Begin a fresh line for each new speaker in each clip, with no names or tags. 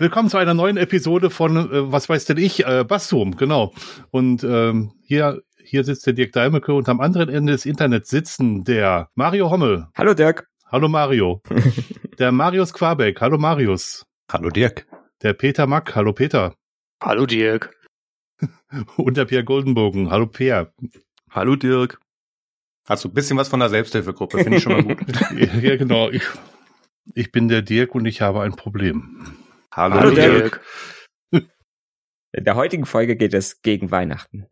Willkommen zu einer neuen Episode von, äh, was weiß denn ich, äh, Bassum, genau. Und ähm, hier, hier sitzt der Dirk Daimeke und am anderen Ende des Internets sitzen der Mario Hommel.
Hallo Dirk.
Hallo Mario. der Marius Quabeck. Hallo Marius.
Hallo Dirk.
Der Peter Mack. Hallo Peter.
Hallo Dirk.
Und der Pierre Goldenbogen. Hallo Pierre.
Hallo Dirk.
Hast du ein bisschen was von der Selbsthilfegruppe, finde ich schon mal gut.
ja, genau. Ich, ich bin der Dirk und ich habe ein Problem.
Hallo,
Hallo Dirk.
In der heutigen Folge geht es gegen Weihnachten.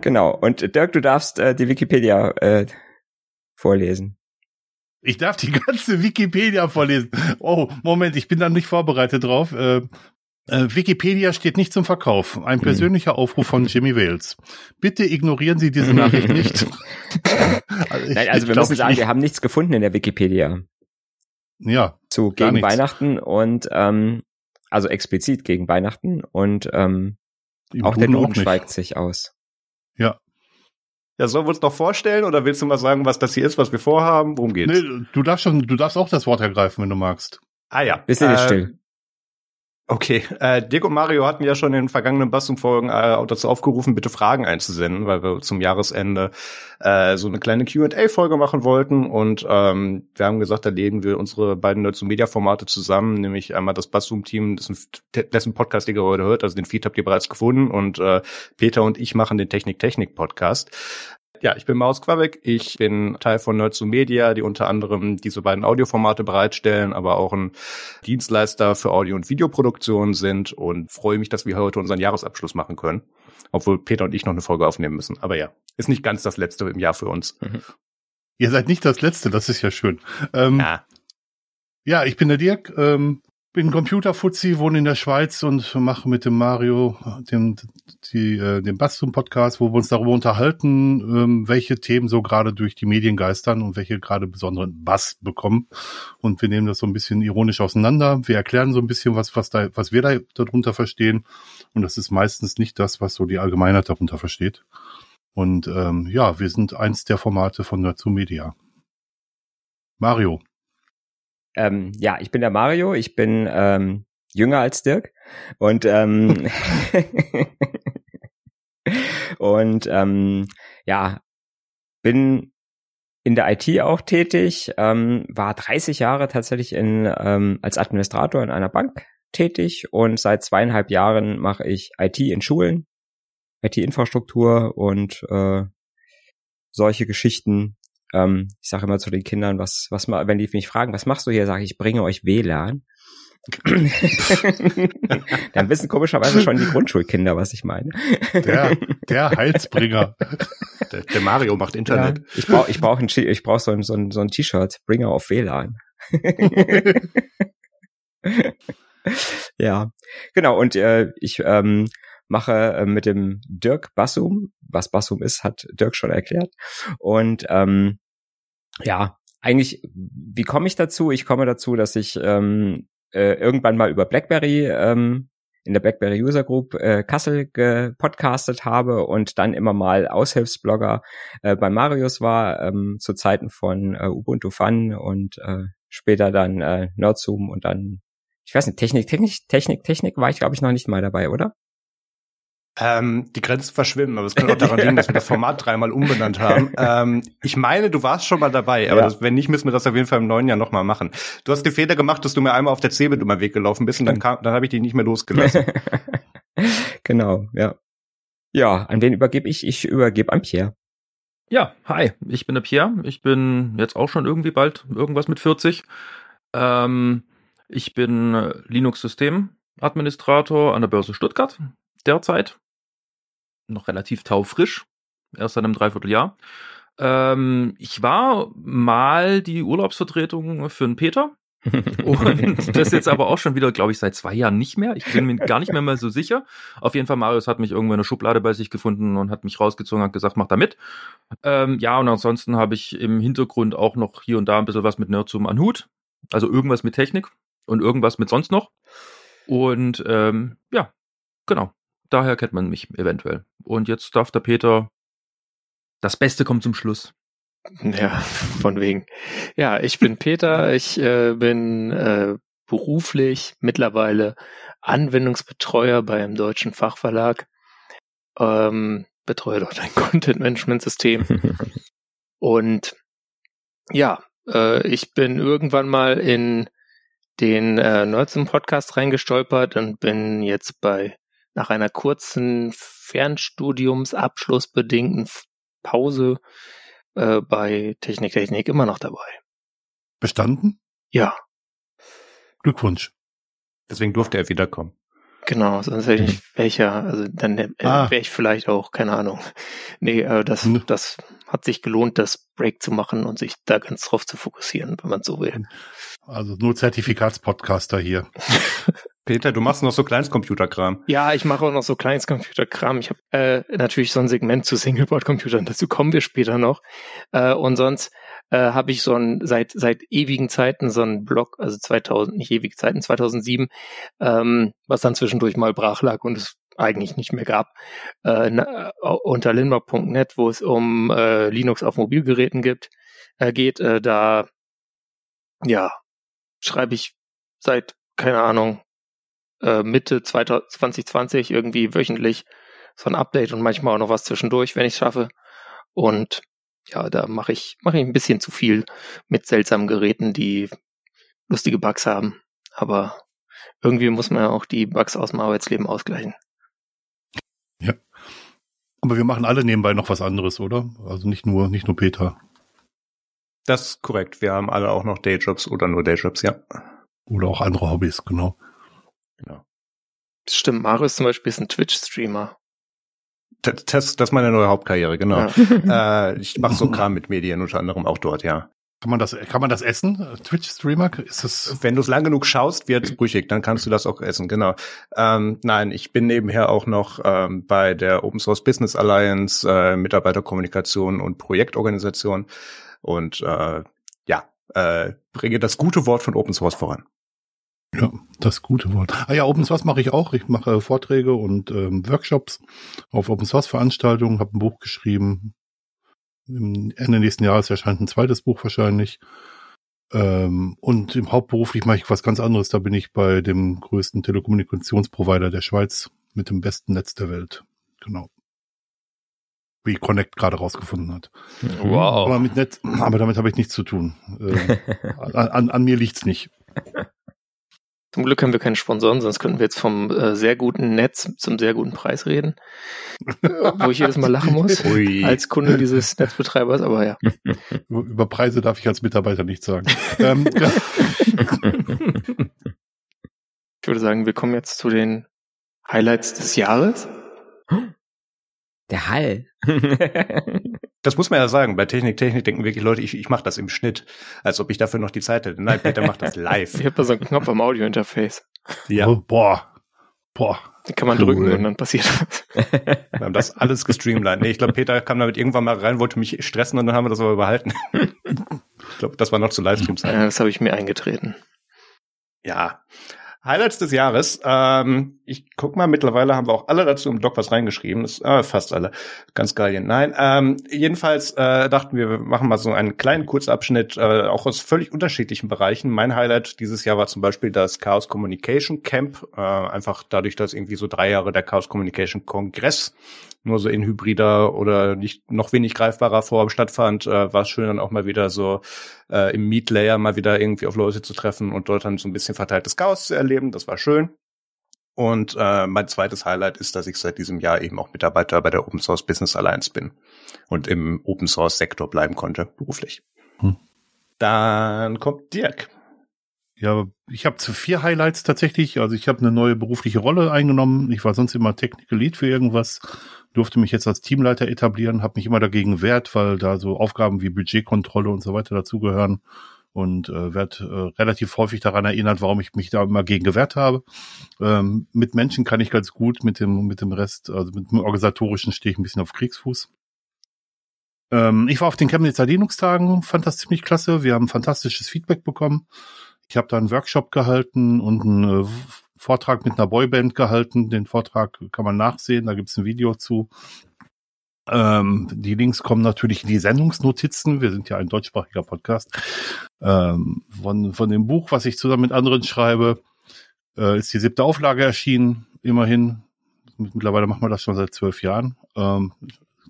Genau. Und Dirk, du darfst äh, die Wikipedia äh, vorlesen.
Ich darf die ganze Wikipedia vorlesen. Oh, Moment, ich bin da nicht vorbereitet drauf. Äh, Wikipedia steht nicht zum Verkauf. Ein
Hm.
persönlicher Aufruf von Jimmy Wales. Bitte ignorieren Sie diese Nachricht nicht. also,
Nein, also wir müssen sagen,
nicht.
wir haben nichts gefunden in der Wikipedia
Ja,
zu
Gar
gegen
nichts.
Weihnachten und ähm, also explizit gegen Weihnachten und ähm,
im
auch der
Duden
Duden
nicht.
schweigt sich aus.
Ja, sollen wir uns noch vorstellen oder willst du mal sagen, was das hier ist, was wir vorhaben? Worum geht's?
Nee, du darfst schon, du darfst auch das Wort ergreifen, wenn du magst.
Ah ja.
Sind jetzt
Äh,
still.
Okay, äh, Dirk und Mario hatten ja schon in den vergangenen Bassum-Folgen äh, dazu aufgerufen, bitte Fragen einzusenden, weil wir zum Jahresende äh, so eine kleine Q&A-Folge machen wollten. Und ähm, wir haben gesagt, da legen wir unsere beiden Nerds Media Formate zusammen, nämlich einmal das Bassum-Team, dessen, Podcast ihr heute hört, also den Feed habt ihr bereits gefunden. Und äh, Peter und ich machen den Technik-Technik-Podcast. Ja, ich bin Maus Quabeck. Ich bin Teil von Nerds Media, die unter anderem diese beiden Audioformate bereitstellen, aber auch ein Dienstleister für Audio- und Videoproduktion sind und freue mich, dass wir heute unseren Jahresabschluss machen können. Obwohl Peter und ich noch eine Folge aufnehmen müssen. Aber ja, ist nicht ganz das letzte im Jahr für uns.
Ihr seid nicht das Letzte, das ist ja schön. Ähm,
Ja.
Ja, ich bin der Dirk, ähm, bin Computerfuzzi, wohne in der Schweiz und mache mit dem Mario dem, die, äh, den Bastum-Podcast, wo wir uns darüber unterhalten, ähm, welche Themen so gerade durch die Medien geistern und welche gerade besonderen Bass bekommen. Und wir nehmen das so ein bisschen ironisch auseinander. Wir erklären so ein bisschen, was, was, da, was wir da darunter verstehen. Und das ist meistens nicht das, was so die Allgemeinheit darunter versteht. Und ähm, ja, wir sind eins der Formate von Nerds Media. Mario.
Ähm, ja, ich bin der Mario, ich bin ähm, jünger als Dirk und ähm, und ähm, ja, bin in der IT auch tätig, ähm, war 30 Jahre tatsächlich in, ähm, als Administrator in einer Bank tätig und seit zweieinhalb Jahren mache ich IT in Schulen, IT-Infrastruktur und äh, solche Geschichten. Ähm, ich sage immer zu den Kindern, was, was ma- wenn die mich fragen, was machst du hier, sage ich, ich bringe euch WLAN. Dann wissen komischerweise schon die Grundschulkinder, was ich meine.
Der, der Heilsbringer.
Der, der Mario macht Internet.
Ja, ich brauche ich brauch ein, ich brauch so ein, so ein, so ein T-Shirt, Bringer auf WLAN. ja, genau. Und äh, ich ähm, mache äh, mit dem Dirk Bassum, was Bassum ist, hat Dirk schon erklärt. Und ähm, ja, eigentlich, wie komme ich dazu? Ich komme dazu, dass ich ähm, äh, irgendwann mal über BlackBerry ähm, in der BlackBerry User Group äh, Kassel gepodcastet habe und dann immer mal Aushilfsblogger äh, bei Marius war, ähm, zu Zeiten von äh, Ubuntu Fun und äh, später dann äh, Nerdzoom und dann, ich weiß nicht, Technik, Technik, Technik, Technik war ich glaube ich noch nicht mal dabei, oder?
Ähm, die Grenzen verschwimmen, aber es kann auch daran liegen, dass wir das Format dreimal umbenannt haben. Ähm, ich meine, du warst schon mal dabei, aber
Ja.
das, wenn nicht, müssen wir das auf jeden Fall im neuen Jahr nochmal machen. Du hast den Fehler gemacht, dass du mir einmal auf der Cebit über den Weg gelaufen bist und dann, kam, dann habe ich dich nicht mehr losgelassen.
genau, ja. Ja, an wen übergebe ich? Ich übergebe an Pierre.
Ja, hi, ich bin der Pierre. Ich bin jetzt auch schon irgendwie bald irgendwas mit 40. Ähm, ich bin Linux-System-Administrator an der Börse Stuttgart derzeit. Noch relativ taufrisch, erst seit einem Dreivierteljahr. Ähm, ich war mal die Urlaubsvertretung für den Peter. Und das jetzt aber auch schon wieder, glaube ich, seit zwei Jahren nicht mehr. Ich bin mir gar nicht mehr mal so sicher. Auf jeden Fall, Marius hat mich irgendwo in der Schublade bei sich gefunden und hat mich rausgezogen, hat gesagt, mach da mit. Ähm, ja, und ansonsten habe ich im Hintergrund auch noch hier und da ein bisschen was mit Nerdzoom an Hut. Also irgendwas mit Technik und irgendwas mit sonst noch. Und ähm, ja, genau. Daher kennt man mich eventuell. Und jetzt darf der Peter. Das Beste kommt zum Schluss.
Ja, von wegen. Ja, ich bin Peter. Ich äh, bin äh, beruflich mittlerweile Anwendungsbetreuer beim deutschen Fachverlag. Ähm, betreue dort ein Content-Management-System. Und ja, äh, ich bin irgendwann mal in den äh, Nerdsum Podcast reingestolpert und bin jetzt bei nach einer kurzen Fernstudiumsabschlussbedingten Pause äh, bei Technik Technik immer noch dabei.
Bestanden?
Ja.
Glückwunsch.
Deswegen durfte er wiederkommen.
Genau, sonst hätte ich welcher, also dann äh,
Ah.
wäre ich vielleicht auch, keine Ahnung. Nee, äh, das,
Hm.
das hat sich gelohnt, das Break zu machen und sich da ganz drauf zu fokussieren, wenn man so will.
Also nur Zertifikatspodcaster hier.
Peter, du machst noch so Kleinstcomputerkram.
Ja, ich mache auch noch so kleines Computerkram. Ich habe äh, natürlich so ein Segment zu Singleboard-Computern, dazu kommen wir später noch. Äh, und sonst äh, habe ich so ein seit seit ewigen Zeiten so einen Blog, also 2000, nicht ewige Zeiten, 2007, ähm, was dann zwischendurch mal brach lag und es eigentlich nicht mehr gab, äh, äh, unter linbock.net, wo es um äh, Linux auf Mobilgeräten gibt, äh, geht. Äh, da ja schreibe ich seit keine Ahnung äh, Mitte 2020 irgendwie wöchentlich so ein Update und manchmal auch noch was zwischendurch, wenn ich es schaffe. Und ja, da mache ich mache ich ein bisschen zu viel mit seltsamen Geräten, die lustige Bugs haben. Aber irgendwie muss man ja auch die Bugs aus dem Arbeitsleben ausgleichen.
Aber wir machen alle nebenbei noch was anderes, oder? Also nicht nur, nicht nur Peter.
Das ist korrekt. Wir haben alle auch noch Dayjobs oder nur Dayjobs, ja.
Oder auch andere Hobbys, genau.
Das stimmt, Marius zum Beispiel ist ein Twitch-Streamer.
Das, das, das ist meine neue Hauptkarriere, genau.
Ja.
Äh, ich mache so Kram mit Medien, unter anderem auch dort, ja.
Kann man das, kann man das essen? Twitch-Streamer? Ist das,
Wenn du es lang genug schaust, wird brüchig, dann kannst du das auch essen, genau. Ähm, nein, ich bin nebenher auch noch ähm, bei der Open Source Business Alliance, äh, Mitarbeiterkommunikation und Projektorganisation und äh, ja, äh, bringe das gute Wort von Open Source voran.
Ja, das gute Wort. Ah ja, Open Source mache ich auch. Ich mache Vorträge und ähm, Workshops auf Open Source Veranstaltungen, habe ein Buch geschrieben. Im Ende nächsten Jahres erscheint ein zweites Buch wahrscheinlich. Ähm, und im Hauptberuflich mache ich was ganz anderes. Da bin ich bei dem größten Telekommunikationsprovider der Schweiz mit dem besten Netz der Welt. Genau. Wie Connect gerade rausgefunden hat.
Wow.
Aber mit Netz, aber damit habe ich nichts zu tun. Ähm, an, an, an mir liegt's nicht.
Zum Glück haben wir keine Sponsoren, sonst könnten wir jetzt vom äh, sehr guten Netz zum sehr guten Preis reden. Wo ich jedes Mal lachen muss.
Ui.
Als Kunde dieses Netzbetreibers, aber ja.
Über Preise darf ich als Mitarbeiter nicht sagen. ähm.
Ich würde sagen, wir kommen jetzt zu den Highlights des Jahres.
Der Hall.
Das muss man ja sagen. Bei Technik, Technik denken wirklich Leute, ich, ich mache das im Schnitt, als ob ich dafür noch die Zeit hätte. Nein, Peter macht das
Ich
live.
habe da so einen Knopf am Audiointerface.
Ja,
Oh, boah. Boah.
Den kann man
Cool.
drücken und dann passiert was.
wir haben das alles gestreamlined. Nee, ich glaube, Peter kam damit irgendwann mal rein, wollte mich stressen und dann haben wir das aber behalten. ich glaube, das war noch zu Livestream-Zeiten.
Ja, das habe ich mir eingetreten.
Ja. Highlights des Jahres. Ähm, ich guck mal, mittlerweile haben wir auch alle dazu im Blog was reingeschrieben. Das, äh, fast alle. Ganz geil. Nein. Ähm, jedenfalls äh, dachten wir, wir machen mal so einen kleinen Kurzabschnitt, äh, auch aus völlig unterschiedlichen Bereichen. Mein Highlight dieses Jahr war zum Beispiel das Chaos Communication Camp. Äh, einfach dadurch, dass irgendwie so drei Jahre der Chaos Communication Kongress nur so in hybrider oder nicht noch wenig greifbarer Form stattfand, äh, war es schön dann auch mal wieder so äh, im Meet Layer mal wieder irgendwie auf Leute zu treffen und dort dann so ein bisschen verteiltes Chaos zu erleben. Das war schön. Und äh, mein zweites Highlight ist, dass ich seit diesem Jahr eben auch Mitarbeiter bei der Open Source Business Alliance bin und im Open Source Sektor bleiben konnte, beruflich.
Hm.
Dann kommt Dirk.
Ja, ich habe zu vier Highlights tatsächlich. Also ich habe eine neue berufliche Rolle eingenommen. Ich war sonst immer Technical Lead für irgendwas, durfte mich jetzt als Teamleiter etablieren, habe mich immer dagegen wehrt, weil da so Aufgaben wie Budgetkontrolle und so weiter dazugehören und äh, werde äh, relativ häufig daran erinnert, warum ich mich da immer gegen gewehrt habe. Ähm, mit Menschen kann ich ganz gut, mit dem mit dem Rest, also mit dem organisatorischen stehe ich ein bisschen auf Kriegsfuß. Ähm, ich war auf den Chemnitzer Linux-Tagen, fand das ziemlich klasse. Wir haben fantastisches Feedback bekommen. Ich habe da einen Workshop gehalten und einen äh, Vortrag mit einer Boyband gehalten. Den Vortrag kann man nachsehen, da gibt's ein Video zu. Ähm, die Links kommen natürlich in die Sendungsnotizen. Wir sind ja ein deutschsprachiger Podcast. Ähm, von, von dem Buch, was ich zusammen mit anderen schreibe, äh, ist die siebte Auflage erschienen. Immerhin. Mittlerweile machen wir das schon seit zwölf Jahren. Ähm,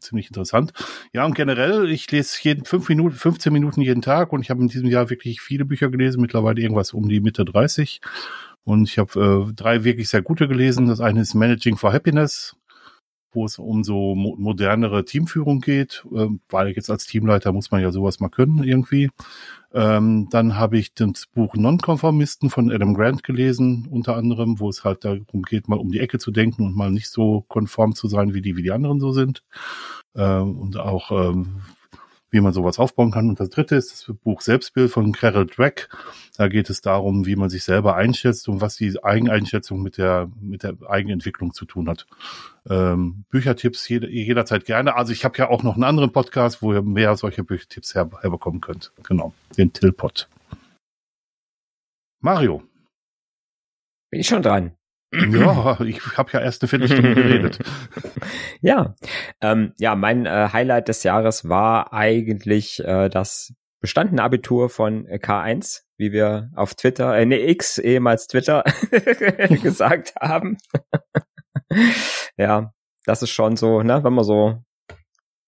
ziemlich interessant. Ja, und generell, ich lese jeden fünf Minuten, 15 Minuten jeden Tag und ich habe in diesem Jahr wirklich viele Bücher gelesen, mittlerweile irgendwas um die Mitte 30. Und ich habe äh, drei wirklich sehr gute gelesen. Das eine ist Managing for Happiness, wo es um so mo modernere Teamführung geht, äh, weil jetzt als Teamleiter muss man ja sowas mal können irgendwie. Ähm, dann habe ich das Buch Nonkonformisten von Adam Grant gelesen, unter anderem, wo es halt darum geht, mal um die Ecke zu denken und mal nicht so konform zu sein, wie die, wie die anderen so sind. Ähm, und auch, ähm, wie man sowas aufbauen kann. Und das dritte ist das Buch Selbstbild von Carol Drake. Da geht es darum, wie man sich selber einschätzt und was die Eigeneinschätzung mit der, mit der Eigenentwicklung zu tun hat. Ähm, Büchertipps jede, jederzeit gerne. Also ich habe ja auch noch einen anderen Podcast, wo ihr mehr solche Büchertipps her, herbekommen könnt. Genau, den Tillpot. Mario.
Bin ich schon dran.
Ja, ich habe ja erst eine Viertelstunde geredet.
ja, ähm, ja, mein äh, Highlight des Jahres war eigentlich äh, das bestandene Abitur von K1, wie wir auf Twitter, äh, ne X, ehemals Twitter gesagt haben. ja, das ist schon so, ne, wenn man so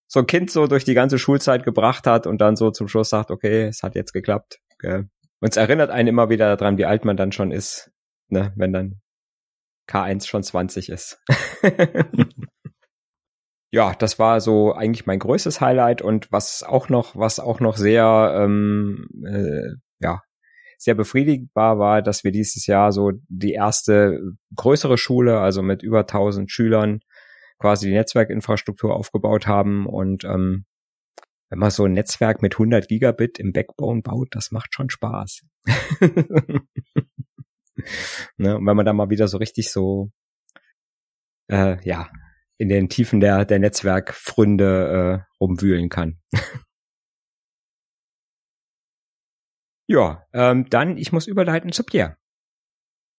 so ein Kind so durch die ganze Schulzeit gebracht hat und dann so zum Schluss sagt, okay, es hat jetzt geklappt. Okay. Und es erinnert einen immer wieder daran, wie alt man dann schon ist, ne, wenn dann K1 schon 20 ist. ja, das war so eigentlich mein größtes Highlight und was auch noch, was auch noch sehr, ähm, äh, ja, sehr befriedigend war, war, dass wir dieses Jahr so die erste größere Schule, also mit über 1000 Schülern, quasi die Netzwerkinfrastruktur aufgebaut haben und ähm, wenn man so ein Netzwerk mit 100 Gigabit im Backbone baut, das macht schon Spaß. ne? Und wenn man da mal wieder so richtig so, äh, ja, in den Tiefen der, der Netzwerkfründe äh, rumwühlen kann. ja, ähm, dann, ich muss überleiten zu Pierre.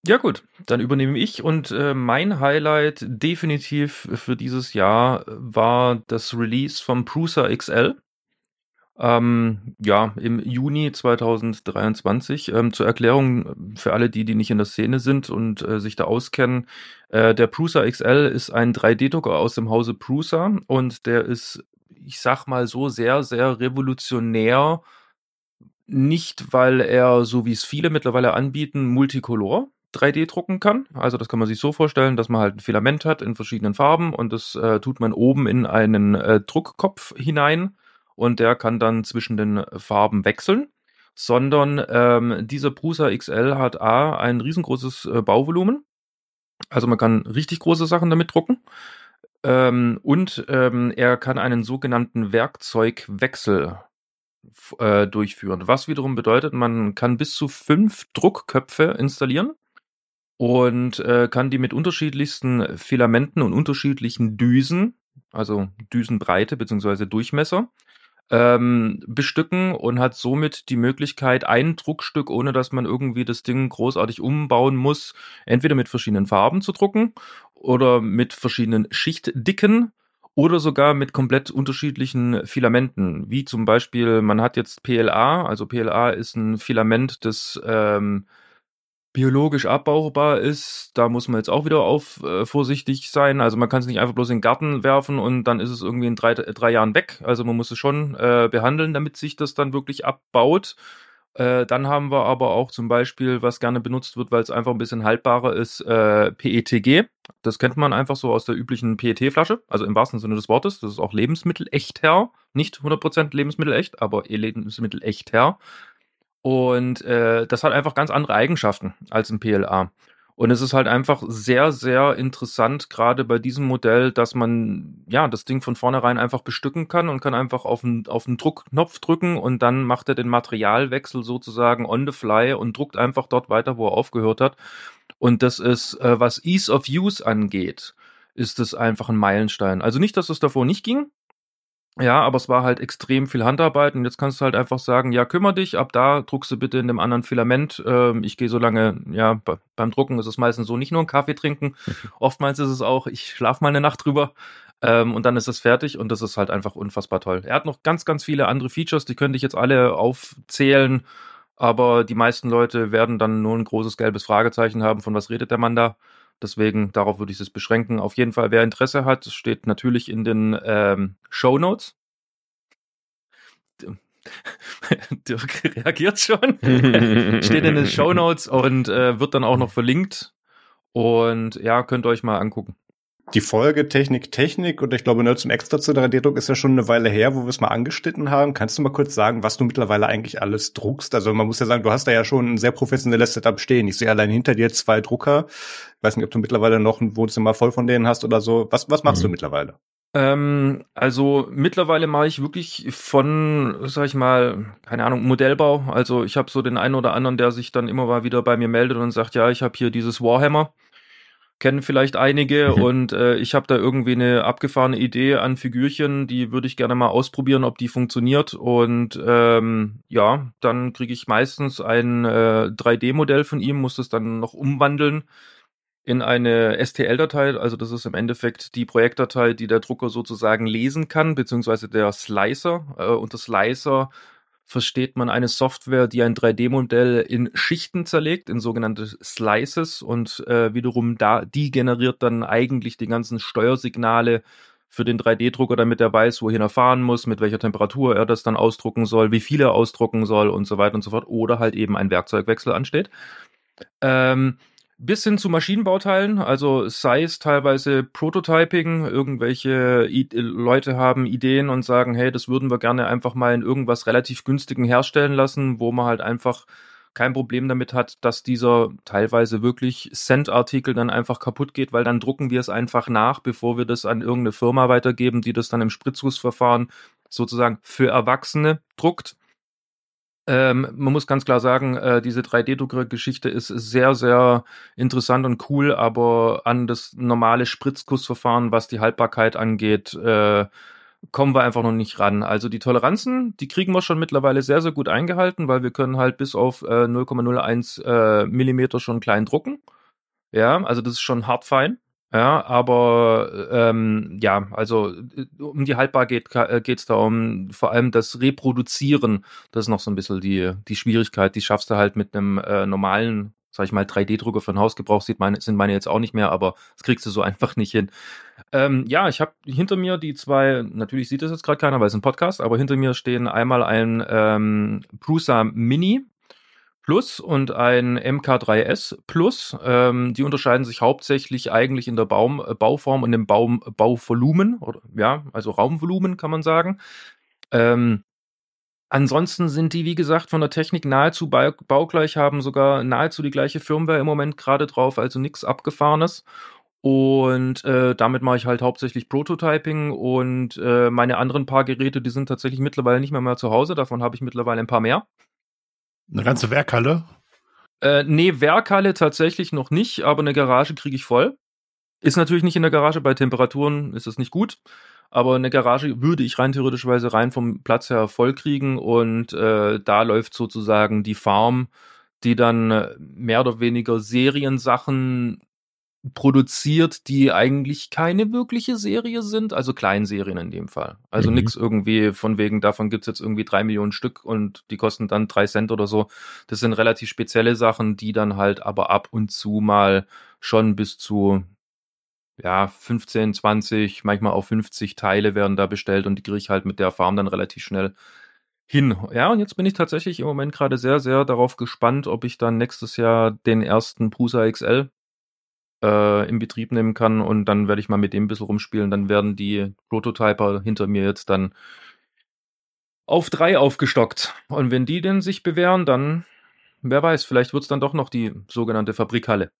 Ja gut, dann übernehme ich und äh, mein Highlight definitiv für dieses Jahr war das Release vom Prusa XL. Ähm, ja, im Juni 2023. Ähm, zur Erklärung für alle, die, die nicht in der Szene sind und äh, sich da auskennen. Äh, der Prusa XL ist ein 3D-Drucker aus dem Hause Prusa und der ist, ich sag mal so, sehr, sehr revolutionär. Nicht, weil er, so wie es viele mittlerweile anbieten, Multicolor 3D drucken kann. Also das kann man sich so vorstellen, dass man halt ein Filament hat in verschiedenen Farben und das äh, tut man oben in einen äh, Druckkopf hinein und der kann dann zwischen den Farben wechseln, sondern ähm, dieser Prusa XL hat A, ein riesengroßes äh, Bauvolumen, also man kann richtig große Sachen damit drucken. Ähm, und ähm, er kann einen sogenannten Werkzeugwechsel äh, durchführen, was wiederum bedeutet, man kann bis zu fünf Druckköpfe installieren und äh, kann die mit unterschiedlichsten Filamenten und unterschiedlichen Düsen, also Düsenbreite beziehungsweise Durchmesser, ähm, bestücken und hat somit die Möglichkeit, ein Druckstück, ohne dass man irgendwie das Ding großartig umbauen muss, entweder mit verschiedenen Farben zu drucken oder mit verschiedenen Schichtdicken oder sogar mit komplett unterschiedlichen Filamenten, wie zum Beispiel, man hat jetzt PLA, also PLA ist ein Filament, das ähm, biologisch abbaubar ist, da muss man jetzt auch wieder auf äh, vorsichtig sein. Also man kann es nicht einfach bloß in den Garten werfen und dann ist es irgendwie in drei, drei Jahren weg. Also man muss es schon äh, behandeln, damit sich das dann wirklich abbaut. Äh, dann haben wir aber auch zum Beispiel, was gerne benutzt wird, weil es einfach ein bisschen haltbarer ist, äh, PETG. Das kennt man einfach so aus der üblichen PET-Flasche, also im wahrsten Sinne des Wortes. Das ist auch Lebensmittelecht her. Nicht 100% Lebensmittelecht, aber Lebensmittelecht her. Und äh, das hat einfach ganz andere Eigenschaften als ein PLA. Und es ist halt einfach sehr, sehr interessant, gerade bei diesem Modell, dass man ja das Ding von vornherein einfach bestücken kann und kann einfach auf den, auf den Druckknopf drücken und dann macht er den Materialwechsel sozusagen on the fly und druckt einfach dort weiter, wo er aufgehört hat. Und das ist, äh, was Ease of Use angeht, ist es einfach ein Meilenstein. Also nicht, dass es davor nicht ging, ja, aber es war halt extrem viel Handarbeit und jetzt kannst du halt einfach sagen, ja, kümmere dich, ab da druckst du bitte in dem anderen Filament. Ähm, ich gehe so lange, ja, beim Drucken ist es meistens so, nicht nur einen Kaffee trinken, oftmals ist es auch, ich schlafe mal eine Nacht drüber. Ähm, und dann ist es fertig und das ist halt einfach unfassbar toll. Er hat noch ganz, ganz viele andere Features, die könnte ich jetzt alle aufzählen, aber die meisten Leute werden dann nur ein großes gelbes Fragezeichen haben, von was redet der Mann da. Deswegen, darauf würde ich es beschränken. Auf jeden Fall, wer Interesse hat, steht natürlich in den ähm, Show Notes. Dirk reagiert schon. steht in den Show Notes und äh, wird dann auch noch verlinkt. Und ja, könnt ihr euch mal angucken
die Folge Technik Technik und ich glaube, nur zum Extra zu 3D-Druck ist ja schon eine Weile her, wo wir es mal angeschnitten haben. Kannst du mal kurz sagen, was du mittlerweile eigentlich alles druckst? Also man muss ja sagen, du hast da ja schon ein sehr professionelles Setup stehen. Ich sehe allein hinter dir zwei Drucker. Ich weiß nicht, ob du mittlerweile noch ein Wohnzimmer voll von denen hast oder so. Was, was machst mhm. du mittlerweile?
Ähm, also mittlerweile mache ich wirklich von, sag ich mal, keine Ahnung, Modellbau. Also ich habe so den einen oder anderen, der sich dann immer mal wieder bei mir meldet und sagt, ja, ich habe hier dieses Warhammer kennen vielleicht einige mhm. und äh, ich habe da irgendwie eine abgefahrene Idee an Figürchen, die würde ich gerne mal ausprobieren, ob die funktioniert und ähm, ja, dann kriege ich meistens ein äh, 3D-Modell von ihm, muss das dann noch umwandeln in eine STL-Datei, also das ist im Endeffekt die Projektdatei, die der Drucker sozusagen lesen kann, beziehungsweise der Slicer äh, und der Slicer versteht man eine Software, die ein 3D-Modell in Schichten zerlegt, in sogenannte Slices und äh, wiederum da, die generiert dann eigentlich die ganzen Steuersignale für den 3D-Drucker, damit er weiß, wohin er fahren muss, mit welcher Temperatur er das dann ausdrucken soll, wie viel er ausdrucken soll und so weiter und so fort. Oder halt eben ein Werkzeugwechsel ansteht. Ähm, bis hin zu Maschinenbauteilen, also sei es teilweise Prototyping, irgendwelche I Leute haben Ideen und sagen, hey, das würden wir gerne einfach mal in irgendwas relativ günstigen herstellen lassen, wo man halt einfach kein Problem damit hat, dass dieser teilweise wirklich Cent-Artikel dann einfach kaputt geht, weil dann drucken wir es einfach nach, bevor wir das an irgendeine Firma weitergeben, die das dann im Spritzgussverfahren sozusagen für Erwachsene druckt. Ähm, man muss ganz klar sagen, äh, diese 3D-Drucker-Geschichte ist sehr, sehr interessant und cool, aber an das normale Spritzgussverfahren, was die Haltbarkeit angeht, äh, kommen wir einfach noch nicht ran. Also die Toleranzen, die kriegen wir schon mittlerweile sehr, sehr gut eingehalten, weil wir können halt bis auf äh, 0,01 äh, Millimeter schon klein drucken. Ja, also das ist schon hart fein. Ja, aber ähm, ja, also äh, um die Haltbarkeit geht es äh, da um vor allem das Reproduzieren. Das ist noch so ein bisschen die, die Schwierigkeit. Die schaffst du halt mit einem äh, normalen, sag ich mal, 3D-Drucker für den Hausgebrauch, sieht meine, sind meine jetzt auch nicht mehr, aber das kriegst du so einfach nicht hin. Ähm, ja, ich habe hinter mir die zwei, natürlich sieht das jetzt gerade keiner, weil es ein Podcast, aber hinter mir stehen einmal ein ähm, Prusa Mini, Plus und ein MK3S Plus. Ähm, die unterscheiden sich hauptsächlich eigentlich in der Baum, äh, Bauform und dem Baum, Bauvolumen, oder, ja, also Raumvolumen kann man sagen. Ähm, ansonsten sind die, wie gesagt, von der Technik nahezu baugleich, haben sogar nahezu die gleiche Firmware im Moment gerade drauf, also nichts Abgefahrenes. Und äh, damit mache ich halt hauptsächlich Prototyping und äh, meine anderen paar Geräte, die sind tatsächlich mittlerweile nicht mehr, mehr zu Hause. Davon habe ich mittlerweile ein paar mehr.
Eine ganze Werkhalle?
Äh, nee, Werkhalle tatsächlich noch nicht, aber eine Garage kriege ich voll. Ist natürlich nicht in der Garage, bei Temperaturen ist es nicht gut. Aber eine Garage würde ich rein theoretischweise rein vom Platz her voll kriegen und äh, da läuft sozusagen die Farm, die dann äh, mehr oder weniger Seriensachen produziert, die eigentlich keine wirkliche Serie sind, also Kleinserien in dem Fall. Also mhm. nix irgendwie von wegen, davon gibt's jetzt irgendwie drei Millionen Stück und die kosten dann drei Cent oder so. Das sind relativ spezielle Sachen, die dann halt aber ab und zu mal schon bis zu ja, 15, 20, manchmal auch 50 Teile werden da bestellt und die kriege ich halt mit der Farm dann relativ schnell hin. Ja, und jetzt bin ich tatsächlich im Moment gerade sehr, sehr darauf gespannt, ob ich dann nächstes Jahr den ersten Prusa XL äh, in Betrieb nehmen kann und dann werde ich mal mit dem ein bisschen rumspielen. Dann werden die Prototyper hinter mir jetzt dann auf drei aufgestockt. Und wenn die denn sich bewähren, dann, wer weiß, vielleicht wird es dann doch noch die sogenannte Fabrikhalle.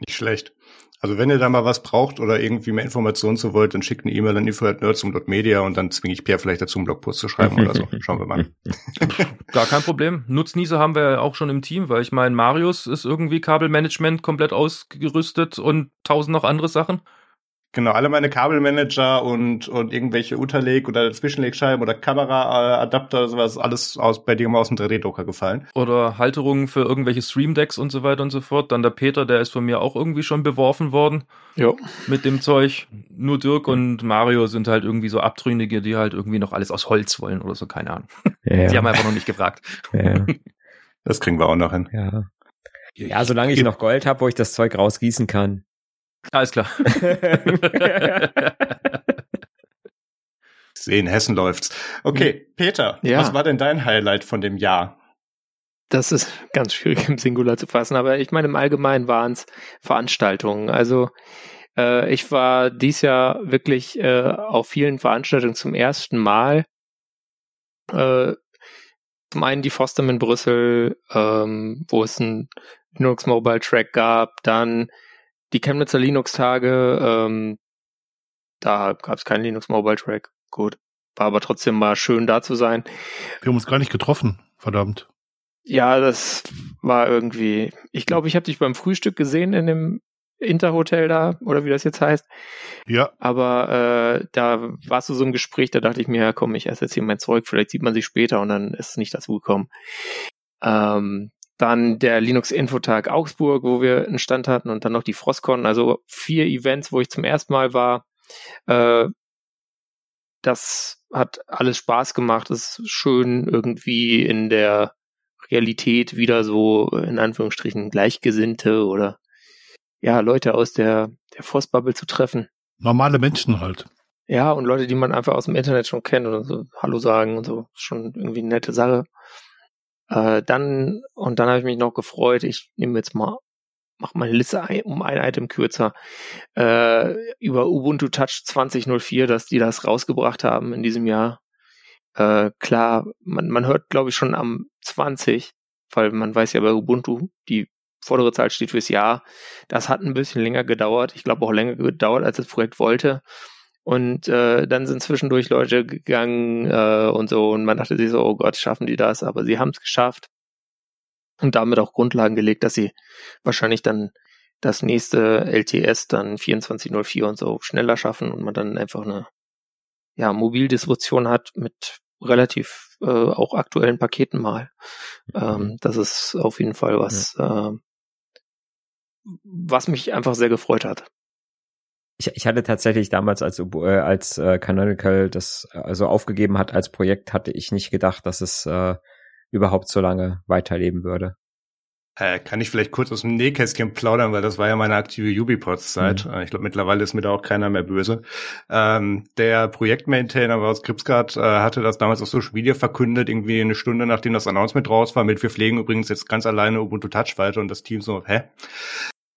Nicht schlecht. Also wenn ihr da mal was braucht oder irgendwie mehr Informationen zu wollt, dann schickt eine E-Mail an info.nerdsum.media und dann zwinge ich Pierre vielleicht dazu, einen Blogpost zu schreiben oder so. Schauen wir mal.
Gar kein Problem. Nutznießer haben wir ja auch schon im Team, weil ich meine, Marius ist irgendwie Kabelmanagement komplett ausgerüstet und tausend noch andere Sachen.
Genau, alle meine Kabelmanager und, und irgendwelche Unterleg- oder Zwischenlegscheiben oder Kameraadapter oder sowas, alles aus, bei dir immer aus dem 3D-Drucker gefallen.
Oder Halterungen für irgendwelche Stream-Decks und so weiter und so fort. Dann der Peter, der ist von mir auch irgendwie schon beworfen worden.
Ja.
Mit dem Zeug. Nur Dirk und Mario sind halt irgendwie so Abtrünnige, die halt irgendwie noch alles aus Holz wollen oder so, keine Ahnung.
Ja,
Die haben einfach noch nicht gefragt.
ja,
Das kriegen wir auch noch hin.
ja. ja, solange ich noch Gold habe, wo ich das Zeug rausgießen kann.
Alles klar.
Ich sehe, in Hessen läuft's. Okay, Peter,
Ja.
was war denn dein Highlight von dem Jahr?
Das ist ganz schwierig im Singular zu fassen, aber ich meine, im Allgemeinen waren es Veranstaltungen. Also äh, ich war dies Jahr wirklich äh, auf vielen Veranstaltungen zum ersten Mal. Äh, zum einen die FOSDEM in Brüssel, ähm, wo es ein Linux Mobile Track gab, dann die Chemnitzer Linux Tage, ähm, da gab es keinen Linux Mobile Track. Gut, war aber trotzdem mal schön da zu sein.
Wir haben uns gar nicht getroffen, verdammt.
Ja, das war irgendwie. Ich glaube, ich habe dich beim Frühstück gesehen in dem Interhotel da oder wie das jetzt heißt.
Ja,
Aber äh, da warst du so im Gespräch, da dachte ich mir, ja, komm, ich esse jetzt hier mein Zeug, vielleicht sieht man sich später und dann ist es nicht dazu gekommen. Ähm, dann der Linux Infotag Augsburg, wo wir einen Stand hatten und dann noch die Frostcon, also vier Events, wo ich zum ersten Mal war. Äh, das hat alles Spaß gemacht. Es ist schön irgendwie in der Realität wieder so in Anführungsstrichen Gleichgesinnte oder ja Leute aus der der Frostbubble zu treffen.
normale Menschen halt.
Ja, und Leute, die man einfach aus dem Internet schon kennt oder so Hallo sagen und so, schon irgendwie eine nette Sache. Äh, dann, und dann habe ich mich noch gefreut, ich nehme jetzt mal, mach meine Liste ein, um ein Item kürzer, äh, über Ubuntu Touch 2004, dass die das rausgebracht haben in diesem Jahr. Äh, klar, man, man hört, glaube ich, schon am 20, weil man weiß ja bei Ubuntu, die vordere Zahl steht fürs Jahr. Das hat ein bisschen länger gedauert. Ich glaube auch länger gedauert, als das Projekt wollte. Und äh, dann sind zwischendurch Leute gegangen äh, und so und man dachte sich so, oh Gott, schaffen die das? Aber sie haben es geschafft und damit auch Grundlagen gelegt, dass sie wahrscheinlich dann das nächste LTS dann 2404 und so schneller schaffen und man dann einfach eine ja, Mobildistribution hat mit relativ äh, auch aktuellen Paketen mal. Ähm, das ist auf jeden Fall was, äh, was mich einfach sehr gefreut hat.
Ich, ich hatte tatsächlich damals, als, äh, als äh, Canonical das äh, also aufgegeben hat als Projekt, hatte ich nicht gedacht, dass es äh, überhaupt so lange weiterleben würde.
Äh, kann ich vielleicht kurz aus dem Nähkästchen plaudern, weil das war ja meine aktive Ubipods-Zeit. Äh, Ich glaube, mittlerweile ist mir da auch keiner mehr böse. Ähm, der Projektmaintainer aus Gripsgard äh, hatte das damals auf Social Media verkündet, irgendwie eine Stunde nachdem das Announcement raus war, mit wir pflegen übrigens jetzt ganz alleine Ubuntu Touch weiter und das Team so, hä?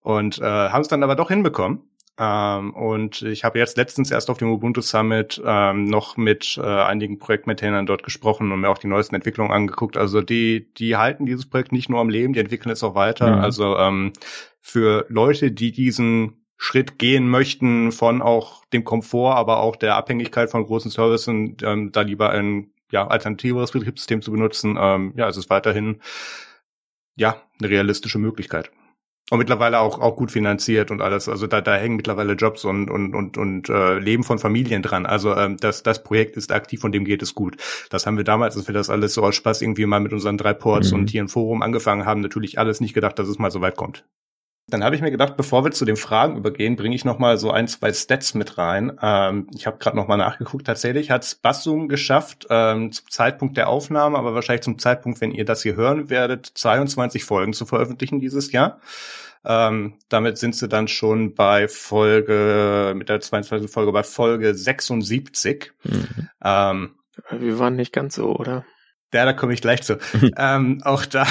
Und äh, haben es dann aber doch hinbekommen. Ähm, und ich habe jetzt letztens erst auf dem Ubuntu Summit ähm, noch mit äh, einigen Projektmaintainern dort gesprochen und mir auch die neuesten Entwicklungen angeguckt. Also die, die halten dieses Projekt nicht nur am Leben, die entwickeln es auch weiter.
Mhm.
Also ähm, für Leute, die diesen Schritt gehen möchten von auch dem Komfort, aber auch der Abhängigkeit von großen Services, ähm, da lieber ein ja, alternativeres Betriebssystem zu benutzen, ähm, ja, es ist weiterhin ja eine realistische Möglichkeit. Und mittlerweile auch auch gut finanziert und alles. Also da, da hängen mittlerweile Jobs und und und und äh, Leben von Familien dran. Also ähm, das das Projekt ist aktiv, von dem geht es gut. Das haben wir damals, als wir das alles so aus Spaß irgendwie mal mit unseren drei Ports
Mhm.
und hier im Forum angefangen haben, natürlich alles nicht gedacht, dass es mal so weit kommt. Dann habe ich mir gedacht, bevor wir zu den Fragen übergehen, bringe ich noch mal so ein, zwei Stats mit rein. Ähm, ich habe gerade noch mal nachgeguckt. Tatsächlich hat Bassum geschafft, ähm, zum Zeitpunkt der Aufnahme, aber wahrscheinlich zum Zeitpunkt, wenn ihr das hier hören werdet, 22 Folgen zu veröffentlichen dieses Jahr. Ähm, damit sind sie dann schon bei Folge, mit der 22. Folge bei Folge 76.
Mhm.
Ähm,
Wir waren nicht ganz so, oder?
Ja, da komme ich gleich zu. ähm, auch da,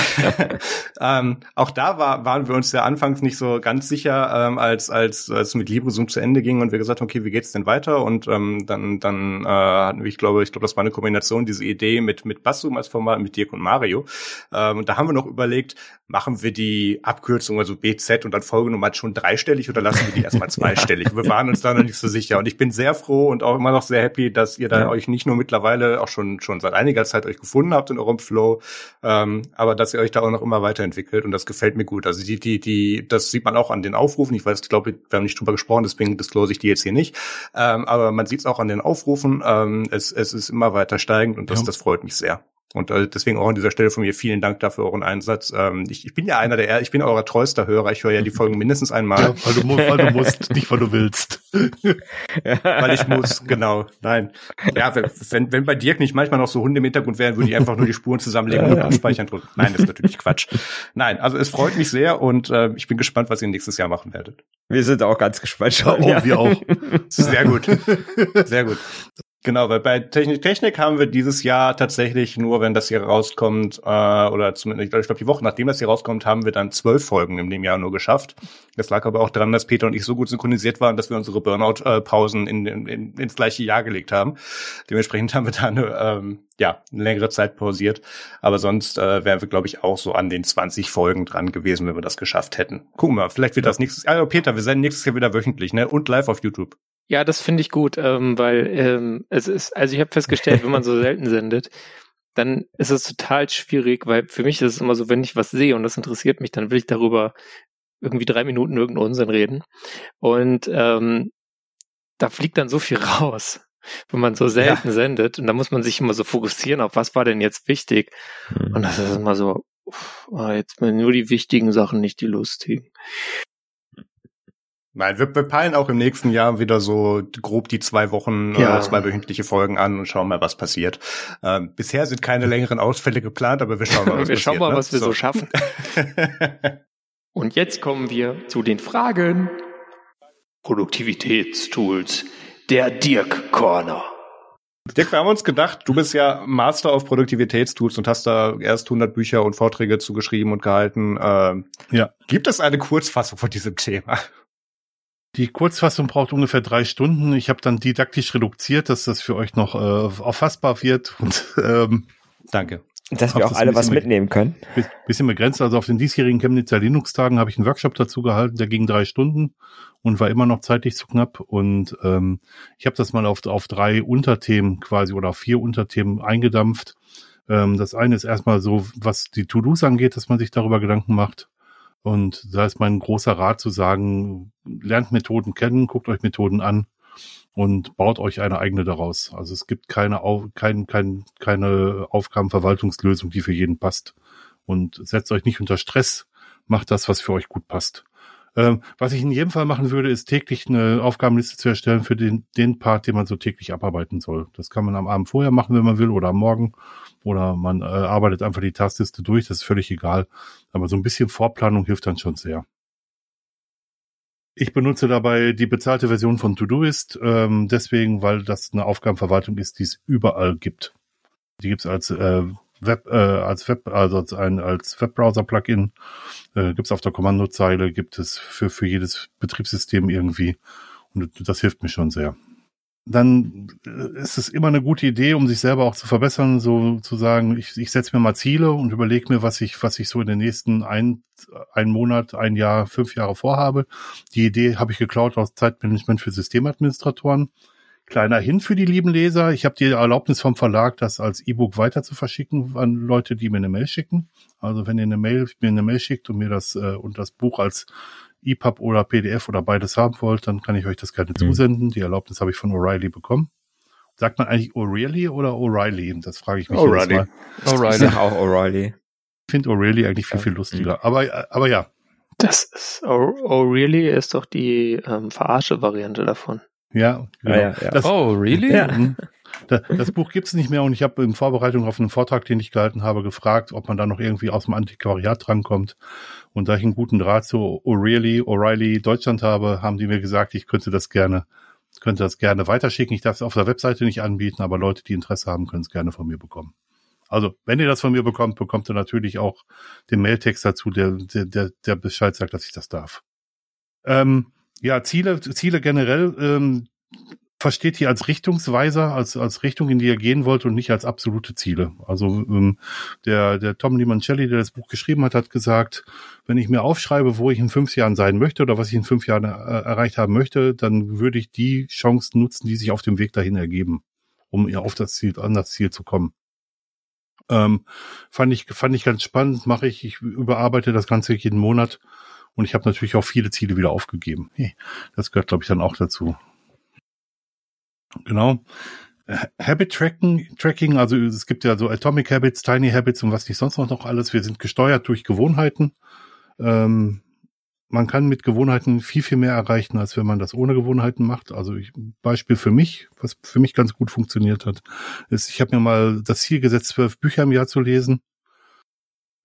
ähm, auch da war, waren wir uns ja anfangs nicht so ganz sicher, ähm, als als als mit LibreZoom zu Ende ging und wir gesagt haben, okay, wie geht's denn weiter? Und ähm, dann dann äh, hatten wir, ich glaube, ich glaube, das war eine Kombination diese Idee mit mit Bassum als Format mit Dirk und Mario. Ähm, und da haben wir noch überlegt, machen wir die Abkürzung also BZ und dann Folgenummer schon dreistellig oder lassen wir die erstmal zweistellig? wir waren uns da noch nicht so sicher und ich bin sehr froh und auch immer noch sehr happy, dass ihr da
Ja.
euch nicht nur mittlerweile auch schon schon seit einiger Zeit euch gefunden gefunden habt in eurem Flow, ähm, aber dass ihr euch da auch noch immer weiterentwickelt und das gefällt mir gut. Also die, die, die, das sieht man auch an den Aufrufen. Ich weiß, ich glaube, wir haben nicht drüber gesprochen, deswegen disclose ich die jetzt hier nicht. Ähm, aber man sieht es auch an den Aufrufen. Ähm, es, es ist immer weiter steigend und das, ja. das freut mich sehr. Und äh, deswegen auch an dieser Stelle von mir vielen Dank dafür euren Einsatz. Ähm, ich, ich bin ja einer der, ich bin euer treuester Hörer. Ich höre ja die Folgen mindestens einmal. Ja,
weil, du, weil du musst, nicht weil du willst.
weil ich muss, genau. Nein. Ja, wenn, wenn bei Dirk nicht manchmal noch so Hunde im Hintergrund wären, würde ich einfach nur die Spuren zusammenlegen und abspeichern drücken. Nein, das ist natürlich Quatsch. Nein, also es freut mich sehr und äh, ich bin gespannt, was ihr nächstes Jahr machen werdet.
Wir sind auch ganz gespannt.
Schauen. Oh, wir auch.
Sehr gut. Sehr gut. Genau, weil bei Technik Technik haben wir dieses Jahr tatsächlich nur, wenn das hier rauskommt, äh, oder zumindest, ich glaube, die Woche nachdem das hier rauskommt, haben wir dann zwölf Folgen in dem Jahr nur geschafft. Das lag aber auch daran, dass Peter und ich so gut synchronisiert waren, dass wir unsere Burnout-Pausen in, in, in, ins gleiche Jahr gelegt haben. Dementsprechend haben wir da eine, ähm, ja, eine längere Zeit pausiert. Aber sonst äh, wären wir, glaube ich, auch so an den 20 Folgen dran gewesen, wenn wir das geschafft hätten. Gucken wir, vielleicht wird das nächstes Jahr. Also Peter, wir senden nächstes Jahr wieder wöchentlich, ne? Und live auf YouTube.
Ja, das finde ich gut, ähm, weil ähm, es ist, also ich habe festgestellt, wenn man so selten sendet, dann ist es total schwierig, weil für mich ist es immer so, wenn ich was sehe und das interessiert mich, dann will ich darüber irgendwie drei Minuten irgendeinen Unsinn reden. Und ähm, da fliegt dann so viel raus, wenn man so selten ja. sendet. Und da muss man sich immer so fokussieren auf, was war denn jetzt wichtig. Mhm. Und das ist immer so, uff, oh, jetzt nur die wichtigen Sachen, nicht die lustigen.
Nein, wir, wir peilen auch im nächsten Jahr wieder so grob die zwei Wochen, ja. äh, zwei wöchentliche Folgen an und schauen mal, was passiert. Ähm, bisher sind keine längeren Ausfälle geplant, aber wir schauen mal, was
wir
passiert.
schauen mal, ne? was wir so, so schaffen. und jetzt kommen wir zu den Fragen. Produktivitätstools. Der Dirk Corner.
Dirk, wir haben uns gedacht, du bist ja Master auf Produktivitätstools und hast da erst 100 Bücher und Vorträge zugeschrieben und gehalten. Ähm, ja. Gibt es eine Kurzfassung von diesem Thema?
Die Kurzfassung braucht ungefähr drei Stunden. Ich habe dann didaktisch reduziert, dass das für euch noch äh, auffassbar wird. Und ähm,
danke.
Dass wir auch alle was mitnehmen können.
Bisschen begrenzt. Also auf den diesjährigen Chemnitzer Linux-Tagen habe ich einen Workshop dazu gehalten, der ging drei Stunden und war immer noch zeitlich zu knapp. Und ähm, ich habe das mal auf, auf drei Unterthemen quasi oder auf vier Unterthemen eingedampft. Ähm, das eine ist erstmal so, was die To-Dos angeht, dass man sich darüber Gedanken macht. Und da ist mein großer Rat zu sagen, lernt Methoden kennen, guckt euch Methoden an und baut euch eine eigene daraus. Also es gibt keine, kein, kein, keine Aufgabenverwaltungslösung, die für jeden passt. Und setzt euch nicht unter Stress, macht das, was für euch gut passt. Ähm, was ich in jedem Fall machen würde, ist täglich eine Aufgabenliste zu erstellen für den, den Part, den man so täglich abarbeiten soll. Das kann man am Abend vorher machen, wenn man will, oder am Morgen. Oder man äh, arbeitet einfach die Taskliste durch, das ist völlig egal. Aber so ein bisschen Vorplanung hilft dann schon sehr. Ich benutze dabei die bezahlte Version von Todoist, ähm, deswegen, weil das eine Aufgabenverwaltung ist, die es überall gibt. Die gibt es als äh, Web, äh, als Web, also als ein als Webbrowser-Plugin, äh, gibt es auf der Kommandozeile, gibt es für, für jedes Betriebssystem irgendwie. Und das hilft mir schon sehr. Dann äh, ist es immer eine gute Idee, um sich selber auch zu verbessern, so zu sagen, ich, ich setze mir mal Ziele und überlege mir, was ich, was ich so in den nächsten ein, ein Monat, ein Jahr, fünf Jahre vorhabe. Die Idee habe ich geklaut aus Zeitmanagement für Systemadministratoren. Kleiner Hin für die lieben Leser. Ich habe die Erlaubnis vom Verlag, das als E-Book weiter zu verschicken an Leute, die mir eine Mail schicken. Also wenn ihr eine Mail, mir eine Mail schickt und mir das äh, und das Buch als EPUB oder PDF oder beides haben wollt, dann kann ich euch das gerne mhm. zusenden. Die Erlaubnis habe ich von O'Reilly bekommen. Sagt man eigentlich O'Reilly oder O'Reilly? Das frage ich mich
O'Reilly. Mal. O'Reilly. Ich sag auch O'Reilly.
Ich finde O'Reilly eigentlich viel, viel lustiger. Mhm. Aber, aber ja.
Das ist, O'Reilly ist doch die ähm, Verarsche-Variante davon.
Ja,
genau. Ja, ja,
das, oh, really?
Ja. Mhm. Das, Buch gibt's nicht mehr und ich habe in Vorbereitung auf einen Vortrag, den ich gehalten habe, gefragt, ob man da noch irgendwie aus dem Antiquariat drankommt. Und da ich einen guten Draht zu O'Reilly, O'Reilly Deutschland habe, haben die mir gesagt, ich könnte das gerne, könnte das gerne weiterschicken. Ich darf es auf der Webseite nicht anbieten, aber Leute, die Interesse haben, können es gerne von mir bekommen. Also, wenn ihr das von mir bekommt, bekommt ihr natürlich auch den Mailtext dazu, der, der, der, der Bescheid sagt, dass ich das darf. Ähm, ja, Ziele, Ziele generell ähm, versteht hier als Richtungsweiser, als, als Richtung, in die ihr gehen wollt und nicht als absolute Ziele. Also ähm, der, der Tom Limoncelli, der das Buch geschrieben hat, hat gesagt, wenn ich mir aufschreibe, wo ich in fünf Jahren sein möchte oder was ich in fünf Jahren äh, erreicht haben möchte, dann würde ich die Chancen nutzen, die sich auf dem Weg dahin ergeben, um auf das Ziel, an das Ziel zu kommen. Ähm, fand ich fand ich ganz spannend, mache ich. Ich überarbeite das Ganze jeden Monat und ich habe natürlich auch viele Ziele wieder aufgegeben. Das gehört, glaube ich, dann auch dazu. Genau. Habit Tracking, Tracking, also es gibt ja so Atomic Habits, Tiny Habits und was nicht sonst noch alles. Wir sind gesteuert durch Gewohnheiten. Ähm, man kann mit Gewohnheiten viel, viel mehr erreichen, als wenn man das ohne Gewohnheiten macht. Also ich, Beispiel für mich, was für mich ganz gut funktioniert hat, ist, ich habe mir mal das Ziel gesetzt, zwölf Bücher im Jahr zu lesen.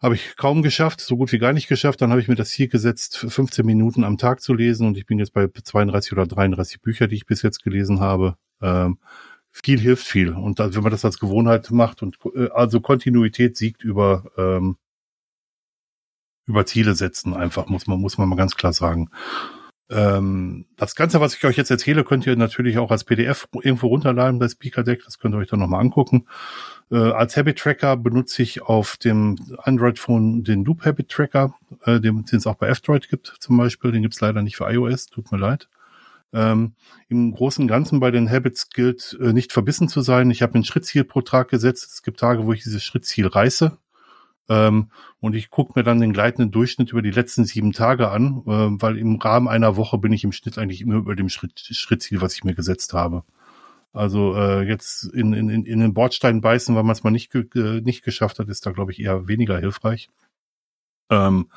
Habe ich kaum geschafft, so gut wie gar nicht geschafft. Dann habe ich mir das Ziel gesetzt, 15 Minuten am Tag zu lesen und ich bin jetzt bei 32 oder 33 Bücher, die ich bis jetzt gelesen habe. Ähm, viel hilft viel. Und wenn man das als Gewohnheit macht und äh, also Kontinuität siegt über ähm, über Ziele setzen, einfach, muss man, muss man mal ganz klar sagen. Ähm, das Ganze, was ich euch jetzt erzähle, könnt ihr natürlich auch als PDF irgendwo runterladen bei Speaker Deck. Das könnt ihr euch dann nochmal angucken. Äh, als Habit Tracker benutze ich auf dem Android-Phone den Loop Habit Tracker, äh, den es auch bei F-Droid gibt zum Beispiel. Den gibt's leider nicht für iOS, tut mir leid. Ähm, Im Großen und Ganzen bei den Habits gilt, äh, nicht verbissen zu sein. Ich habe ein Schrittziel pro Tag gesetzt. Es gibt Tage, wo ich dieses Schrittziel reiße. Ähm, und ich gucke mir dann den gleitenden Durchschnitt über die letzten sieben Tage an, äh, weil im Rahmen einer Woche bin ich im Schnitt eigentlich immer über dem Schritt, Schrittziel, was ich mir gesetzt habe. Also äh, jetzt in, in, in den Bordstein beißen, weil man es mal nicht, äh, nicht geschafft hat, ist da, glaube ich, eher weniger hilfreich. Ähm,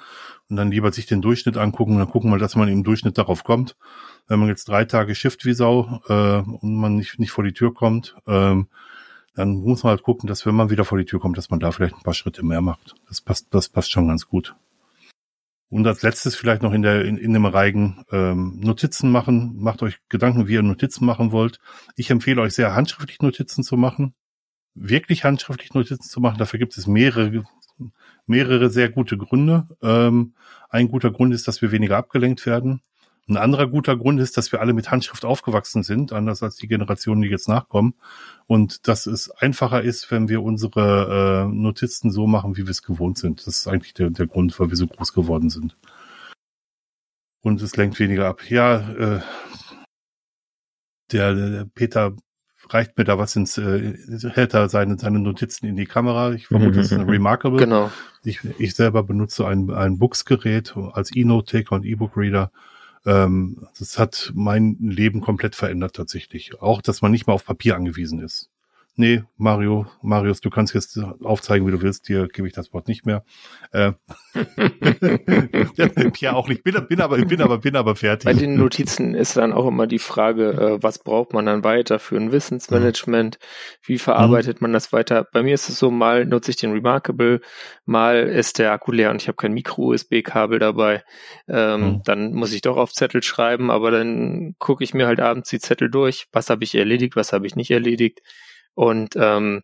und dann lieber sich den Durchschnitt angucken und dann gucken wir, dass man im Durchschnitt darauf kommt. Wenn man jetzt drei Tage Shift wie Sau äh, und man nicht, nicht vor die Tür kommt, ähm, dann muss man halt gucken, dass wenn man wieder vor die Tür kommt, dass man da vielleicht ein paar Schritte mehr macht. Das passt, das passt schon ganz gut. Und als letztes vielleicht noch in der in, in dem Reigen ähm, Notizen machen. Macht euch Gedanken, wie ihr Notizen machen wollt. Ich empfehle euch sehr, handschriftlich Notizen zu machen. Wirklich handschriftlich Notizen zu machen. Dafür gibt es mehrere mehrere sehr gute Gründe. Ähm, ein guter Grund ist, dass wir weniger abgelenkt werden. Ein anderer guter Grund ist, dass wir alle mit Handschrift aufgewachsen sind, anders als die Generationen, die jetzt nachkommen. Und dass es einfacher ist, wenn wir unsere äh, Notizen so machen, wie wir es gewohnt sind. Das ist eigentlich der, der Grund, weil wir so groß geworden sind. Und es lenkt weniger ab. Ja, äh, der, der Peter reicht mir da was ins, äh, hält da seine, seine Notizen in die Kamera. Ich vermute, das ist ein Remarkable.
Genau.
Ich, ich selber benutze ein, ein Books-Gerät als E-Note-Taker und E-Book-Reader. Ähm, das hat mein Leben komplett verändert tatsächlich. Auch, dass man nicht mehr auf Papier angewiesen ist. Nee, Mario, Marius, du kannst jetzt aufzeigen, wie du willst. Dir gebe ich das Wort nicht mehr. Äh, Pierre auch nicht. Bin, bin aber, bin aber, bin aber fertig.
Bei den Notizen ist dann auch immer die Frage, äh, was braucht man dann weiter für ein Wissensmanagement? Wie verarbeitet mhm. man das weiter? Bei mir ist es so, mal nutze ich den Remarkable, mal ist der Akku leer und ich habe kein Micro-USB-Kabel dabei. Ähm, mhm. Dann muss ich doch auf Zettel schreiben, aber dann gucke ich mir halt abends die Zettel durch. Was habe ich erledigt, was habe ich nicht erledigt? Und ähm,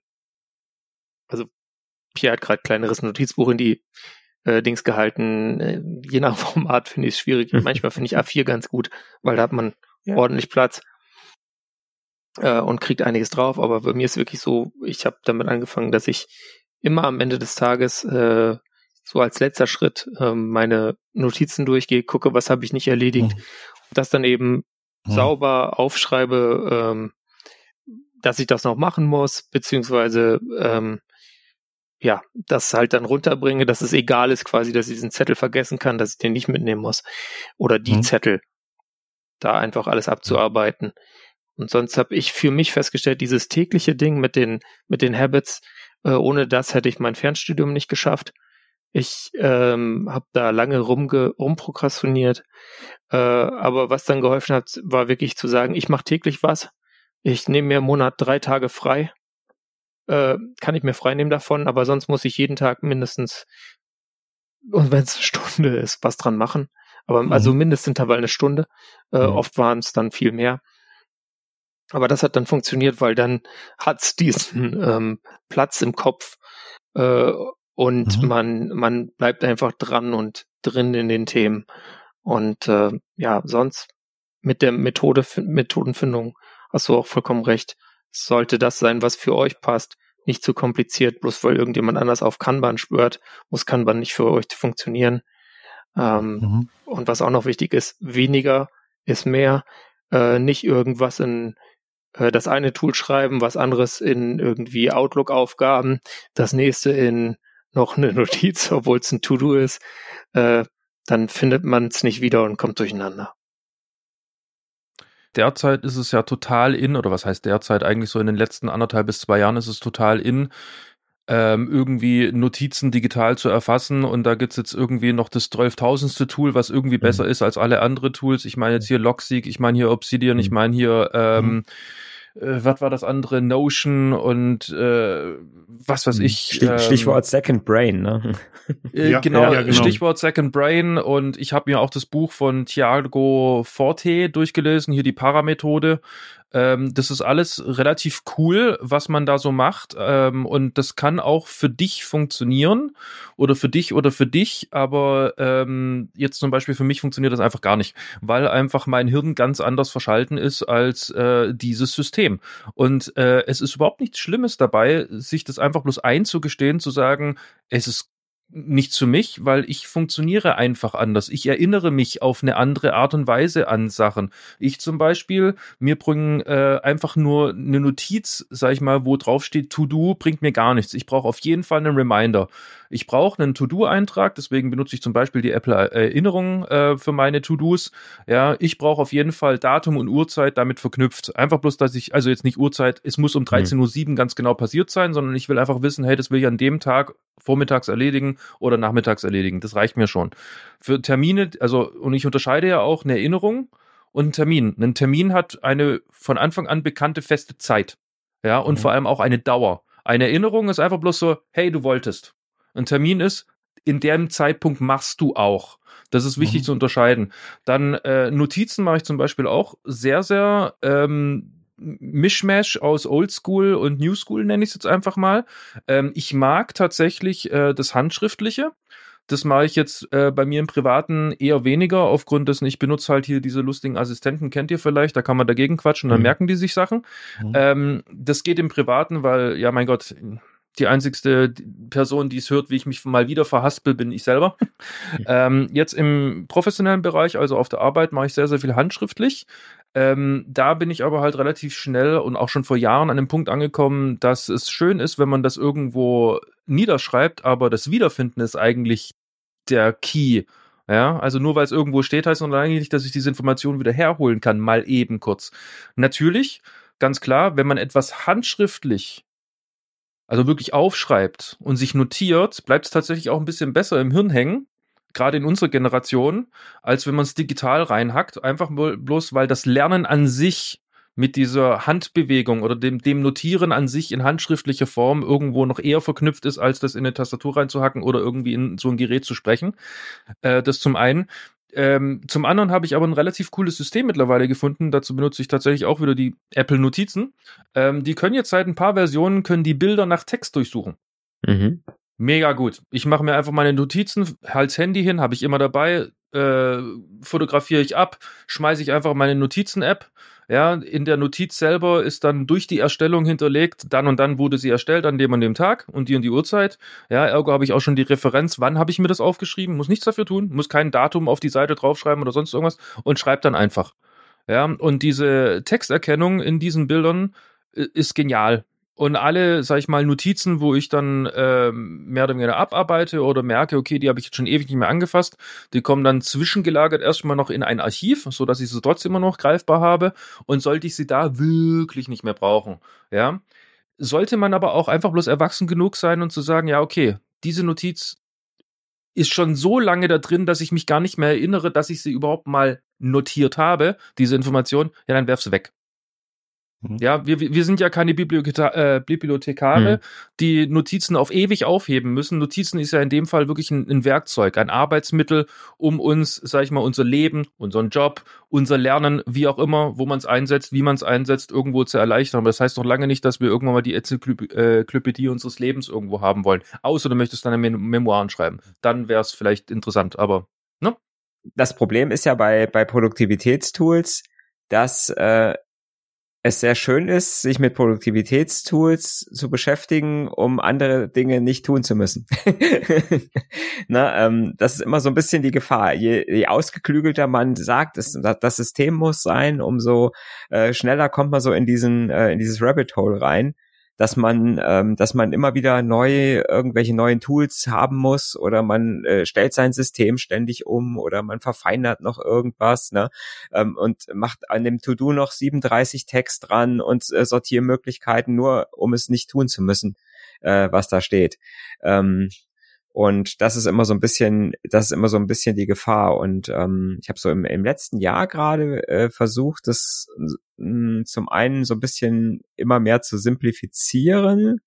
also Pierre hat gerade kleineres Notizbuch in die äh, Dings gehalten. Äh, je nach Format finde ich es schwierig. Manchmal finde ich A4 ganz gut, weil da hat man ja. ordentlich Platz äh, und kriegt einiges drauf. Aber bei mir ist wirklich so, ich habe damit angefangen, dass ich immer am Ende des Tages äh, so als letzter Schritt äh, meine Notizen durchgehe, gucke, was habe ich nicht erledigt, mhm. das dann eben mhm. sauber aufschreibe, ähm, dass ich das noch machen muss, beziehungsweise ähm, ja, das halt dann runterbringe, dass es egal ist quasi, dass ich diesen Zettel vergessen kann, dass ich den nicht mitnehmen muss. Oder die mhm. Zettel. Da einfach alles abzuarbeiten. Und sonst habe ich für mich festgestellt, dieses tägliche Ding mit den, mit den Habits, äh, ohne das hätte ich mein Fernstudium nicht geschafft. Ich ähm, habe da lange rumge rumprokrastiniert. Äh, aber was dann geholfen hat, war wirklich zu sagen, ich mache täglich was ich nehme mir im Monat drei Tage frei. Äh, kann ich mir frei nehmen davon, aber sonst muss ich jeden Tag mindestens, und wenn es eine Stunde ist, was dran machen. Aber mhm. also Mindestintervall eine Stunde. Äh, mhm. Oft waren es dann viel mehr. Aber das hat dann funktioniert, weil dann hat's diesen ähm, Platz im Kopf äh, und mhm. man man bleibt einfach dran und drin in den Themen. Und äh, ja, sonst mit der Methode Methodenfindung hast du auch vollkommen recht. Sollte das sein, was für euch passt. Nicht zu kompliziert, bloß weil irgendjemand anders auf Kanban spürt, muss Kanban nicht für euch funktionieren. Ähm, mhm. Und was auch noch wichtig ist, weniger ist mehr. Äh, nicht irgendwas in äh, das eine Tool schreiben, was anderes in irgendwie Outlook-Aufgaben, das nächste in noch eine Notiz, obwohl es ein To-Do ist, äh, dann findet man es nicht wieder und kommt durcheinander.
Derzeit ist es ja total in, oder was heißt derzeit eigentlich so in den letzten anderthalb bis zwei Jahren ist es total in, ähm, irgendwie Notizen digital zu erfassen und da gibt's jetzt irgendwie noch das 12.000. Tool, was irgendwie mhm. besser ist als alle andere Tools. Ich meine jetzt hier Logseek, ich meine hier Obsidian, ich mhm. meine hier ähm, mhm äh, was war das andere, Notion und äh, was weiß hm. ich.
Stich, ähm, Stichwort Second Brain, ne?
Äh, ja, genau, ja, genau, Stichwort Second Brain und ich habe mir auch das Buch von Thiago Forte durchgelesen, hier die Paramethode. Ähm, das ist alles relativ cool, was man da so macht. Ähm, und das kann auch für dich funktionieren oder für dich oder für dich. Aber ähm, jetzt zum Beispiel für mich funktioniert das einfach gar nicht, weil einfach mein Hirn ganz anders verschalten ist als äh, dieses System. Und äh, es ist überhaupt nichts Schlimmes dabei, sich das einfach bloß einzugestehen, zu sagen, es ist nicht zu mich, weil ich funktioniere einfach anders. Ich erinnere mich auf eine andere Art und Weise an Sachen. Ich zum Beispiel, mir bringen äh, einfach nur eine Notiz, sag ich mal, wo drauf steht To Do, bringt mir gar nichts. Ich brauche auf jeden Fall einen Reminder. Ich brauche einen To-Do-Eintrag, deswegen benutze ich zum Beispiel die Apple Erinnerung äh, für meine To-Dos. Ja, ich brauche auf jeden Fall Datum und Uhrzeit damit verknüpft. Einfach bloß, dass ich, also jetzt nicht Uhrzeit, es muss um 13.07 mhm. Uhr ganz genau passiert sein, sondern ich will einfach wissen, hey, das will ich an dem Tag vormittags erledigen oder nachmittags erledigen. Das reicht mir schon. Für Termine, also, und ich unterscheide ja auch eine Erinnerung und einen Termin. Ein Termin hat eine von Anfang an bekannte feste Zeit. Ja, und mhm. vor allem auch eine Dauer. Eine Erinnerung ist einfach bloß so, hey, du wolltest ein Termin ist, in dem Zeitpunkt machst du auch. Das ist wichtig mhm. zu unterscheiden. Dann äh, Notizen mache ich zum Beispiel auch sehr, sehr ähm, Mischmash aus Oldschool und New School nenne ich es jetzt einfach mal. Ähm, ich mag tatsächlich äh, das Handschriftliche. Das mache ich jetzt äh, bei mir im Privaten eher weniger, aufgrund dessen, ich benutze halt hier diese lustigen Assistenten, kennt ihr vielleicht, da kann man dagegen quatschen, dann mhm. merken die sich Sachen. Mhm. Ähm, das geht im Privaten, weil, ja, mein Gott, die einzigste Person, die es hört, wie ich mich mal wieder verhaspel, bin ich selber. ähm, jetzt im professionellen Bereich, also auf der Arbeit, mache ich sehr, sehr viel handschriftlich. Ähm, da bin ich aber halt relativ schnell und auch schon vor Jahren an dem Punkt angekommen, dass es schön ist, wenn man das irgendwo niederschreibt, aber das Wiederfinden ist eigentlich der Key. Ja, also nur weil es irgendwo steht, heißt es eigentlich nicht, dass ich diese Information wieder herholen kann, mal eben kurz. Natürlich, ganz klar, wenn man etwas handschriftlich also wirklich aufschreibt und sich notiert, bleibt es tatsächlich auch ein bisschen besser im Hirn hängen, gerade in unserer Generation, als wenn man es digital reinhackt, einfach bloß, weil das Lernen an sich mit dieser Handbewegung oder dem, dem Notieren an sich in handschriftlicher Form irgendwo noch eher verknüpft ist, als das in eine Tastatur reinzuhacken oder irgendwie in so ein Gerät zu sprechen. Äh, das zum einen. Ähm, zum anderen habe ich aber ein relativ cooles System mittlerweile gefunden. Dazu benutze ich tatsächlich auch wieder die Apple Notizen. Ähm, die können jetzt seit ein paar Versionen können die Bilder nach Text durchsuchen. Mhm. Mega gut. Ich mache mir einfach meine Notizen, halt's Handy hin, habe ich immer dabei, äh, fotografiere ich ab, schmeiße ich einfach meine Notizen-App. Ja, in der Notiz selber ist dann durch die Erstellung hinterlegt, dann und dann wurde sie erstellt an dem und dem Tag und die und die Uhrzeit. Ja, ergo habe ich auch schon die Referenz, wann habe ich mir das aufgeschrieben, muss nichts dafür tun, muss kein Datum auf die Seite draufschreiben oder sonst irgendwas und schreibt dann einfach. Ja, und diese Texterkennung in diesen Bildern äh, ist genial. Und alle, sag ich mal, Notizen, wo ich dann ähm, mehr oder weniger abarbeite oder merke, okay, die habe ich jetzt schon ewig nicht mehr angefasst, die kommen dann zwischengelagert erstmal noch in ein Archiv, so dass ich sie trotzdem immer noch greifbar habe. Und sollte ich sie da wirklich nicht mehr brauchen, ja, sollte man aber auch einfach bloß erwachsen genug sein und zu sagen, ja, okay, diese Notiz ist schon so lange da drin, dass ich mich gar nicht mehr erinnere, dass ich sie überhaupt mal notiert habe, diese Information, ja, dann werf sie weg. Mhm. Ja, wir, wir sind ja keine Biblioteka äh, Bibliothekare, mhm. die Notizen auf ewig aufheben müssen. Notizen ist ja in dem Fall wirklich ein, ein, Werkzeug, ein Arbeitsmittel, um uns, sag ich mal, unser Leben, unseren Job, unser Lernen, wie auch immer, wo man es einsetzt, wie man es einsetzt, irgendwo zu erleichtern. Aber das heißt noch lange nicht, dass wir irgendwann mal die Enzyklopädie unseres Lebens irgendwo haben wollen. Außer du möchtest deine Mem Memoiren schreiben. Dann wäre es vielleicht interessant, aber, ne?
Das Problem ist ja bei, bei Produktivitätstools, dass äh, es sehr schön ist, sich mit Produktivitätstools zu beschäftigen, um andere Dinge nicht tun zu müssen. Na, ähm, das ist immer so ein bisschen die Gefahr. Je, je ausgeklügelter man sagt, es, das System muss sein, umso äh, schneller kommt man so in diesen äh, in dieses Rabbit Hole rein dass man, ähm, dass man immer wieder neu irgendwelche neuen Tools haben muss oder man äh, stellt sein System ständig um oder man verfeinert noch irgendwas ne? ähm, und macht an dem To-Do noch 37 Text dran und äh, Sortiermöglichkeiten, nur um es nicht tun zu müssen, äh, was da steht. Ähm, und das ist immer so ein bisschen, das ist immer so ein bisschen die Gefahr. Und ähm, ich habe so im, im letzten Jahr gerade äh, versucht, das mh, mm, zum einen so ein bisschen immer mehr zu simplifizieren.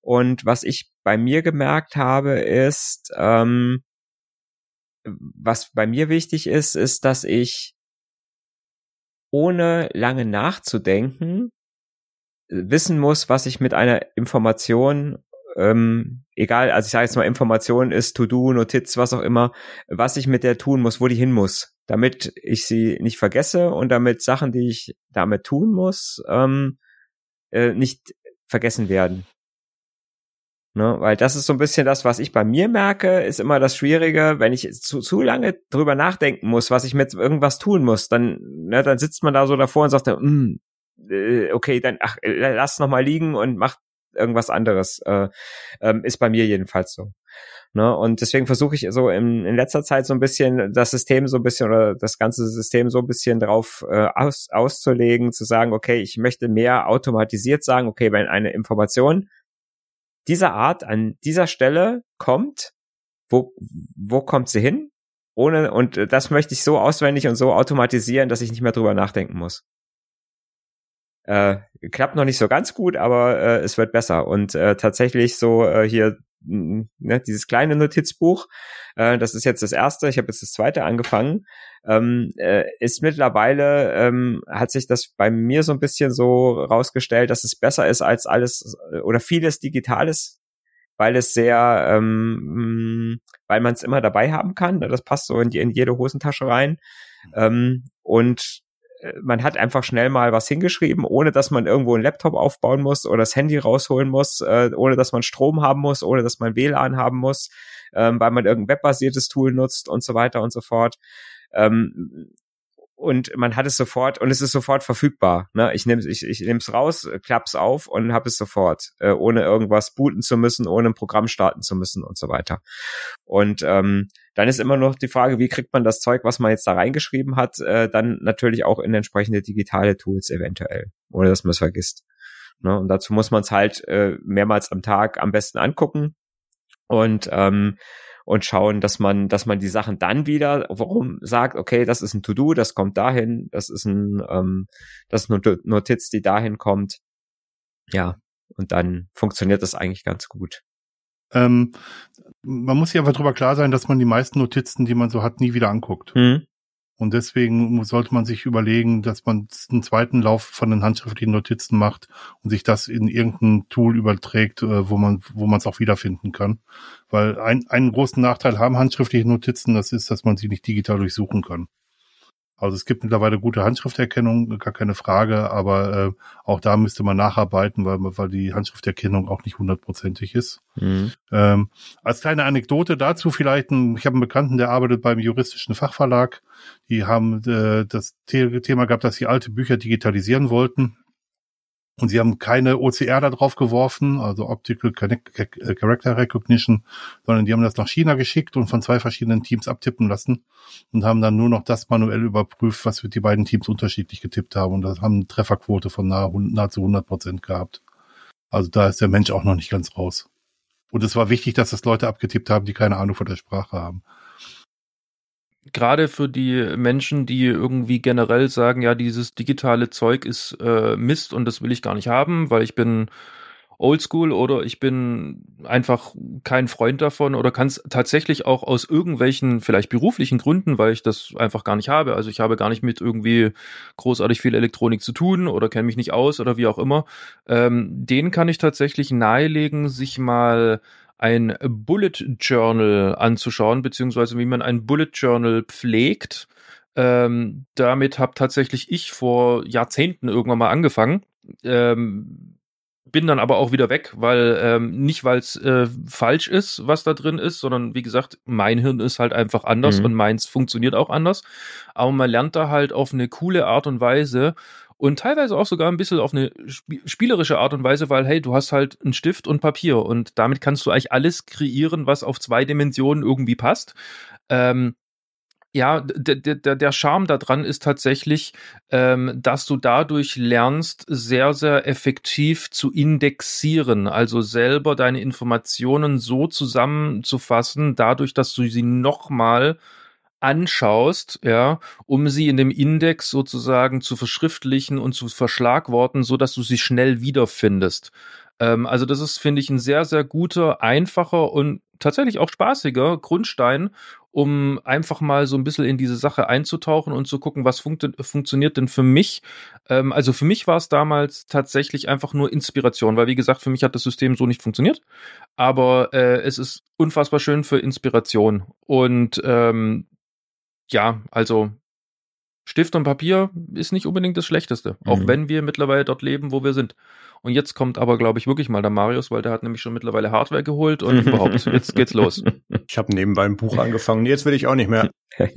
Und was ich bei mir gemerkt habe, ist, ähm, was bei mir wichtig ist, ist, dass ich ohne lange nachzudenken wissen muss, was ich mit einer Information ähm, egal, also ich sage jetzt mal, Information ist To-Do, Notiz, was auch immer, was ich mit der tun muss, wo die hin muss, damit ich sie nicht vergesse und damit Sachen, die ich damit tun muss, ähm, äh, nicht vergessen werden. Ne? Weil das ist so ein bisschen das, was ich bei mir merke, ist immer das Schwierige, wenn ich zu, zu lange drüber nachdenken muss, was ich mit irgendwas tun muss, dann, ne, dann sitzt man da so davor und sagt, mm, äh, okay, dann ach, lass noch mal liegen und mach irgendwas anderes. Äh, ähm, ist bei mir jedenfalls so. Ne? Und deswegen versuche ich so in, in letzter Zeit so ein bisschen das System so ein bisschen oder das ganze System so ein bisschen drauf äh, aus, auszulegen, zu sagen, okay, ich möchte mehr automatisiert sagen, okay, wenn eine Information dieser Art an dieser Stelle kommt, wo, wo kommt sie hin? Ohne, und das möchte ich so auswendig und so automatisieren, dass ich nicht mehr drüber nachdenken muss. Äh, klappt noch nicht so ganz gut, aber äh, es wird besser. Und äh, tatsächlich so äh, hier ne, dieses kleine Notizbuch, äh, das ist jetzt das erste, ich habe jetzt das zweite angefangen, ähm, äh, ist mittlerweile, ähm, hat sich das bei mir so ein bisschen so rausgestellt, dass es besser ist als alles oder vieles Digitales, weil es sehr, ähm, weil man es immer dabei haben kann. Ne, das passt so in, die, in jede Hosentasche rein. Ähm, und äh, man hat einfach schnell mal was hingeschrieben, ohne dass man irgendwo einen Laptop aufbauen muss oder das Handy rausholen muss, äh, ohne dass man Strom haben muss, ohne dass man WLAN haben muss, ähm, weil man irgendein webbasiertes Tool nutzt und so weiter und so fort. Ähm, und man hat es sofort und es ist sofort verfügbar. Ne? Ich nehme ich, ich nehme es raus, klapp's auf und habe es sofort, äh, ohne irgendwas booten zu müssen, ohne ein Programm starten zu müssen und so weiter. Und ähm, dann ist immer noch die Frage, wie kriegt man das Zeug, was man jetzt da reingeschrieben hat, äh, dann natürlich auch in entsprechende digitale Tools eventuell, ohne dass man es vergisst. Ne? Und dazu muss man es halt äh, mehrmals am Tag am besten angucken und ähm, und schauen, dass man, dass man die Sachen dann wieder, warum sagt, okay, das ist ein To-Do, das kommt dahin, das ist ein, ähm, das ist eine Notiz, die dahin kommt. Ja, und dann funktioniert das eigentlich ganz gut.
Ähm, man muss sich einfach darüber klar sein, dass man die meisten Notizen, die man so hat, nie wieder anguckt.
Hm.
Und deswegen sollte man sich überlegen, dass man einen zweiten Lauf von den handschriftlichen Notizen macht und sich das in irgendein Tool überträgt, äh, wo man wo man es auch wiederfinden kann. Weil ein, einen großen Nachteil haben handschriftliche Notizen, das ist, dass man sie nicht digital durchsuchen kann. Also es gibt mittlerweile gute Handschrifterkennung, gar keine Frage, aber äh, auch da müsste man nacharbeiten, weil, weil die Handschrifterkennung auch nicht hundertprozentig ist. Mhm. Ähm, als kleine Anekdote dazu vielleicht, ein, ich habe einen Bekannten, der arbeitet beim juristischen Fachverlag. Die haben äh, das Thema gehabt, dass sie alte Bücher digitalisieren wollten. Und sie haben keine OCR da drauf geworfen, also Optical Character Recognition, sondern die haben das nach China geschickt und von zwei verschiedenen Teams abtippen lassen und haben dann nur noch das manuell überprüft, was die beiden Teams unterschiedlich getippt haben. Und das haben eine Trefferquote von nahezu 100 Prozent gehabt. Also da ist der Mensch auch noch nicht ganz raus. Und es war wichtig, dass das Leute abgetippt haben, die keine Ahnung von der Sprache haben
gerade für die Menschen, die irgendwie generell sagen, ja, dieses digitale Zeug ist äh, Mist und das will ich gar nicht haben, weil ich bin oldschool oder ich bin einfach kein Freund davon oder kann es tatsächlich auch aus irgendwelchen, vielleicht beruflichen Gründen, weil ich das einfach gar nicht habe. Also ich habe gar nicht mit irgendwie großartig viel Elektronik zu tun oder kenne mich nicht aus oder wie auch immer. Ähm, den kann ich tatsächlich nahelegen, sich mal ein Bullet Journal anzuschauen, beziehungsweise wie man ein Bullet Journal pflegt. Ähm, damit habe tatsächlich ich vor Jahrzehnten irgendwann mal angefangen. Ähm, bin dann aber auch wieder weg, weil ähm, nicht, weil es äh, falsch ist, was da drin ist, sondern wie gesagt, mein Hirn ist halt einfach anders mhm. und meins funktioniert auch anders. Aber man lernt da halt auf eine coole Art und Weise und teilweise auch sogar ein bisschen auf eine spielerische Art und Weise, weil hey, du hast halt einen Stift und Papier und damit kannst du eigentlich alles kreieren, was auf zwei Dimensionen irgendwie passt. Ähm, ja, der, Charme daran ist tatsächlich, ähm, dass du dadurch lernst, sehr, sehr effektiv zu indexieren, also selber deine Informationen so zusammenzufassen, dadurch, dass du sie nochmal anschaust, ja, um sie in dem Index sozusagen zu verschriftlichen und zu verschlagworten, so dass du sie schnell wiederfindest. Ähm, also das ist, finde ich, ein sehr, sehr guter, einfacher und tatsächlich auch spaßiger Grundstein, um einfach mal so ein bisschen in diese Sache einzutauchen und zu gucken, was funkt funktioniert denn für mich. Ähm, also für mich war es damals tatsächlich einfach nur Inspiration, weil wie gesagt, für mich hat das System so nicht funktioniert. Aber äh, es ist unfassbar schön für Inspiration. Und ähm, ja, also Stift und Papier ist nicht unbedingt das Schlechteste, mhm. auch wenn wir mittlerweile dort leben, wo wir sind. Und jetzt kommt aber, glaube ich, wirklich mal der Marius, weil der hat nämlich schon mittlerweile Hardware geholt und überhaupt, jetzt geht's los.
Ich habe nebenbei ein Buch angefangen, jetzt will ich auch nicht mehr.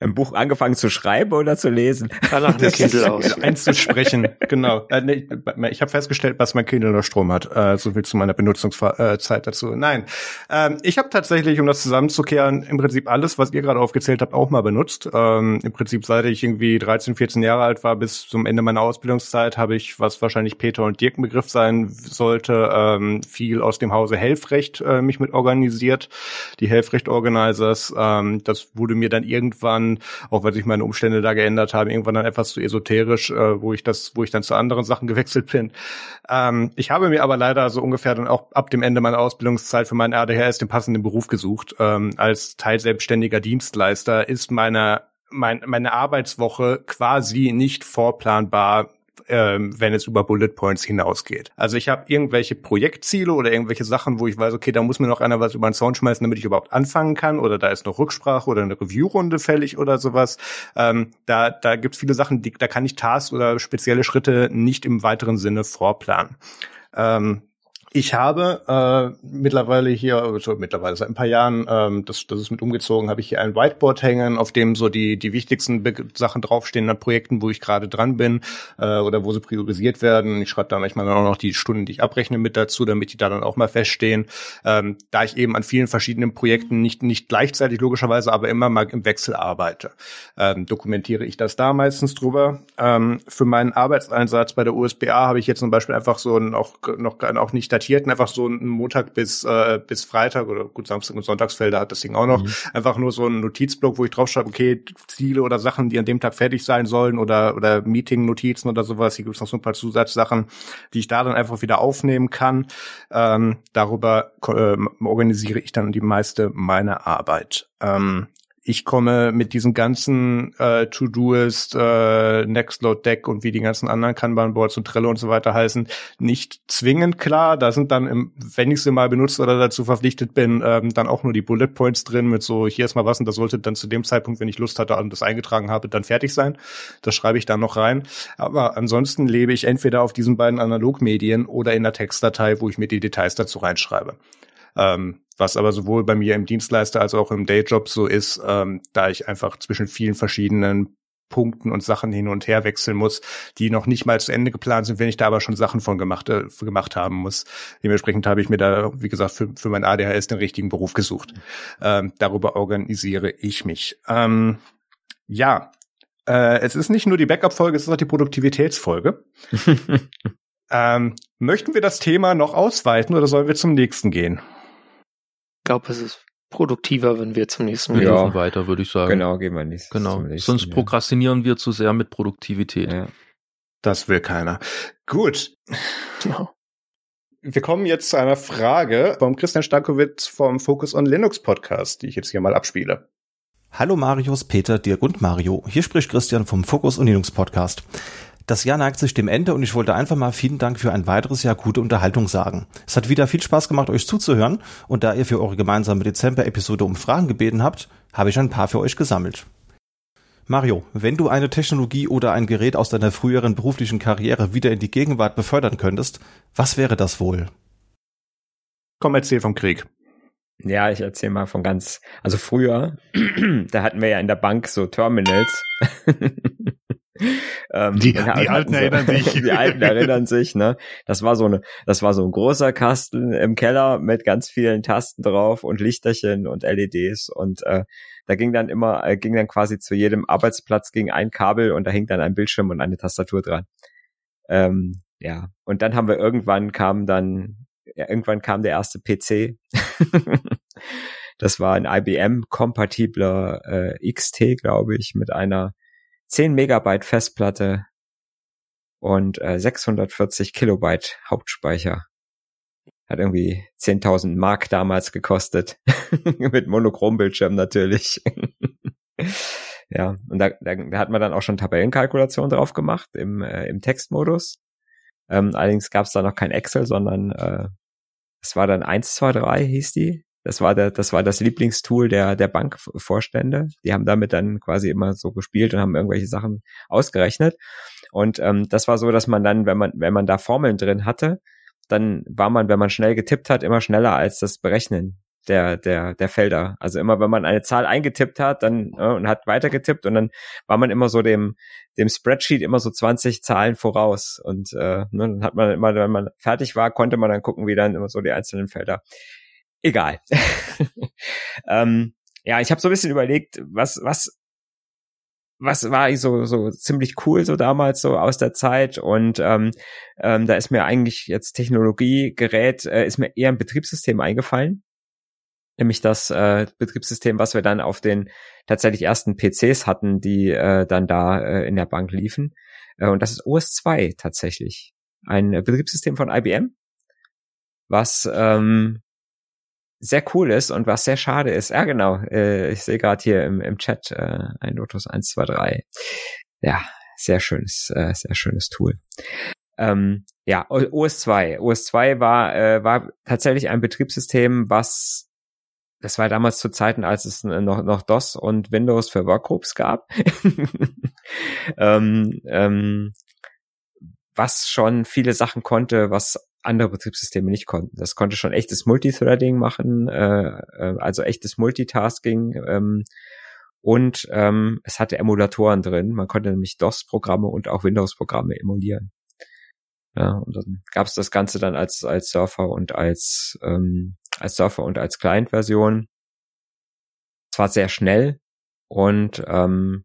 ein Buch angefangen zu schreiben oder zu lesen?
Danach das Kindle aus. Einzusprechen, genau. Äh, nee, ich habe festgestellt, dass mein Kindle noch Strom hat. Äh, so viel zu meiner Benutzungszeit dazu. Nein, ähm, ich habe tatsächlich, um das zusammenzukehren, im Prinzip alles, was ihr gerade aufgezählt habt, auch mal benutzt. Ähm, Im Prinzip, seit ich irgendwie 13, 14 Jahre alt war, bis zum Ende meiner Ausbildungszeit, habe ich, was wahrscheinlich Peter und Dirk Begriff sein sollte, ähm, viel aus dem Hause Helfrecht äh, mich mit organisiert. Die Helfrecht Organizers. Ähm, das wurde mir dann irgendwann auch weil sich meine Umstände da geändert haben, irgendwann dann etwas zu esoterisch, äh, wo ich das, wo ich dann zu anderen Sachen gewechselt bin. Ähm, ich habe mir aber leider so ungefähr dann auch ab dem Ende meiner Ausbildungszeit für meinen ADHS den passenden Beruf gesucht. Ähm, als teilselbstständiger Dienstleister ist meine mein, meine Arbeitswoche quasi nicht vorplanbar ähm, wenn es über Bullet Points hinausgeht. Also ich habe irgendwelche Projektziele oder irgendwelche Sachen, wo ich weiß, okay, da muss mir noch einer was über den Sound schmeißen, damit ich überhaupt anfangen kann oder da ist noch Rücksprache oder eine Review-Runde fällig oder sowas. Ähm, da da gibt es viele Sachen, die, da kann ich Tasks oder spezielle Schritte nicht im weiteren Sinne vorplanen. Ähm, ich habe äh, mittlerweile hier, also mittlerweile seit ein paar Jahren, ähm, das, das ist mit umgezogen, habe ich hier ein Whiteboard hängen, auf dem so die die wichtigsten Be Sachen draufstehen an Projekten, wo ich gerade dran bin äh, oder wo sie priorisiert werden. Ich schreibe da manchmal dann auch noch die Stunden, die ich abrechne, mit dazu, damit die da dann auch mal feststehen. Ähm, da ich eben an vielen verschiedenen Projekten nicht nicht gleichzeitig logischerweise, aber immer mal im Wechsel arbeite, ähm, dokumentiere ich das da meistens drüber. Ähm, für meinen Arbeitseinsatz bei der USBA habe ich jetzt zum Beispiel einfach so ein, auch noch auch nicht datiert kartierten einfach so einen Montag bis äh, bis Freitag oder gut Samstag und Sonntagsfelder hat das Ding auch noch. Mhm. Einfach nur so ein Notizblock, wo ich draufschreibe, okay, Ziele oder Sachen, die an dem Tag fertig sein sollen oder oder Meeting-Notizen oder sowas. Hier gibt es noch so ein paar Zusatzsachen, die ich da dann einfach wieder aufnehmen kann. Ähm, darüber äh, organisiere ich dann die meiste meiner Arbeit. Ähm, ich komme mit diesen ganzen äh, To-Doist, äh, Nextload Deck und wie die ganzen anderen Kanban-Boards und Trello und so weiter heißen, nicht zwingend klar. Da sind dann, im, wenn ich sie mal benutze oder dazu verpflichtet bin, ähm, dann auch nur die Bullet Points drin mit so, hier ist mal was und das sollte dann zu dem Zeitpunkt, wenn ich Lust hatte und das eingetragen habe, dann fertig sein. Das schreibe ich dann noch rein. Aber ansonsten lebe ich entweder auf diesen beiden Analogmedien oder in der Textdatei, wo ich mir die Details dazu reinschreibe. Ähm, was aber sowohl bei mir im Dienstleister als auch im Dayjob so ist, ähm, da ich einfach zwischen vielen verschiedenen Punkten und Sachen hin und her wechseln muss, die noch nicht mal zu Ende geplant sind, wenn ich da aber schon Sachen von gemacht, äh, gemacht haben muss. Dementsprechend habe ich mir da, wie gesagt, für, für mein ADHS den richtigen Beruf gesucht. Ähm, darüber organisiere ich mich. Ähm, ja, äh, es ist nicht nur die Backup-Folge, es ist auch die Produktivitätsfolge. ähm, möchten wir das Thema noch ausweiten oder sollen wir zum nächsten gehen?
Glaube, es ist produktiver, wenn wir zum nächsten
Mal ja. weiter, würde ich sagen.
Genau, gehen wir nicht.
Genau. Sonst prokrastinieren wir zu sehr mit Produktivität. Ja.
Das will keiner. Gut. Genau. Wir kommen jetzt zu einer Frage vom Christian Stankowitz vom Focus on Linux Podcast, die ich jetzt hier mal abspiele.
Hallo Marius, Peter, Dirk und Mario. Hier spricht Christian vom Focus on Linux Podcast. Das Jahr neigt sich dem Ende und ich wollte einfach mal vielen Dank für ein weiteres Jahr gute Unterhaltung sagen. Es hat wieder viel Spaß gemacht, euch zuzuhören und da ihr für eure gemeinsame Dezember-Episode um Fragen gebeten habt, habe ich ein paar für euch gesammelt. Mario, wenn du eine Technologie oder ein Gerät aus deiner früheren beruflichen Karriere wieder in die Gegenwart befördern könntest, was wäre das wohl?
Komm, erzähl vom Krieg.
Ja, ich erzähle mal von ganz, also früher, da hatten wir ja in der Bank so Terminals.
ähm, die, die Alten so, erinnern sich.
Die Alten erinnern sich, ne? Das war so eine, das war so ein großer Kasten im Keller mit ganz vielen Tasten drauf und Lichterchen und LEDs und äh, da ging dann immer, äh, ging dann quasi zu jedem Arbeitsplatz ging ein Kabel und da hing dann ein Bildschirm und eine Tastatur dran. Ähm, ja, und dann haben wir irgendwann kam dann ja, irgendwann kam der erste PC. das war ein IBM-kompatibler äh, XT, glaube ich, mit einer 10 Megabyte Festplatte und äh, 640 Kilobyte Hauptspeicher. Hat irgendwie 10.000 Mark damals gekostet. mit Monochrombildschirm natürlich. ja, und da, da, da hat man dann auch schon Tabellenkalkulation drauf gemacht im, äh, im Textmodus. Ähm, allerdings gab es da noch kein Excel, sondern äh, es war dann 123 hieß die. Das war der, das war das Lieblingstool der, der Bankvorstände. Die haben damit dann quasi immer so gespielt und haben irgendwelche Sachen ausgerechnet. Und ähm, das war so, dass man dann, wenn man, wenn man da Formeln drin hatte, dann war man, wenn man schnell getippt hat, immer schneller als das Berechnen der, der, der Felder. Also immer, wenn man eine Zahl eingetippt hat, dann äh, und hat weitergetippt und dann war man immer so dem, dem Spreadsheet immer so 20 Zahlen voraus. Und äh, ne, dann hat man immer, wenn man fertig war, konnte man dann gucken, wie dann immer so die einzelnen Felder. Egal. ähm, ja, ich habe so ein bisschen überlegt, was, was, was war ich so so ziemlich cool so damals so aus der Zeit und ähm, ähm, da ist mir eigentlich jetzt Technologiegerät äh, ist mir eher ein Betriebssystem eingefallen nämlich das äh, Betriebssystem, was wir dann auf den tatsächlich ersten PCs hatten, die äh, dann da äh, in der Bank liefen. Äh, und das ist OS 2 tatsächlich. Ein äh, Betriebssystem von IBM, was ähm, sehr cool ist und was sehr schade ist. Ja, genau. Äh, ich sehe gerade hier im, im Chat äh, ein Lotus 123. Ja, sehr schönes, äh, sehr schönes Tool. Ähm, ja, OS 2. OS 2 war, äh, war tatsächlich ein Betriebssystem, was das war damals zu Zeiten, als es noch, noch DOS und Windows für Workgroups gab. ähm, ähm, was schon viele Sachen konnte, was andere Betriebssysteme nicht konnten. Das konnte schon echtes Multithreading machen, äh, äh, also echtes Multitasking. Ähm, und ähm, es hatte Emulatoren drin. Man konnte nämlich DOS-Programme und auch Windows-Programme emulieren. Ja, und dann gab es das Ganze dann als als Surfer und als ähm, als Surfer und als Client-Version. Es war sehr schnell und ähm,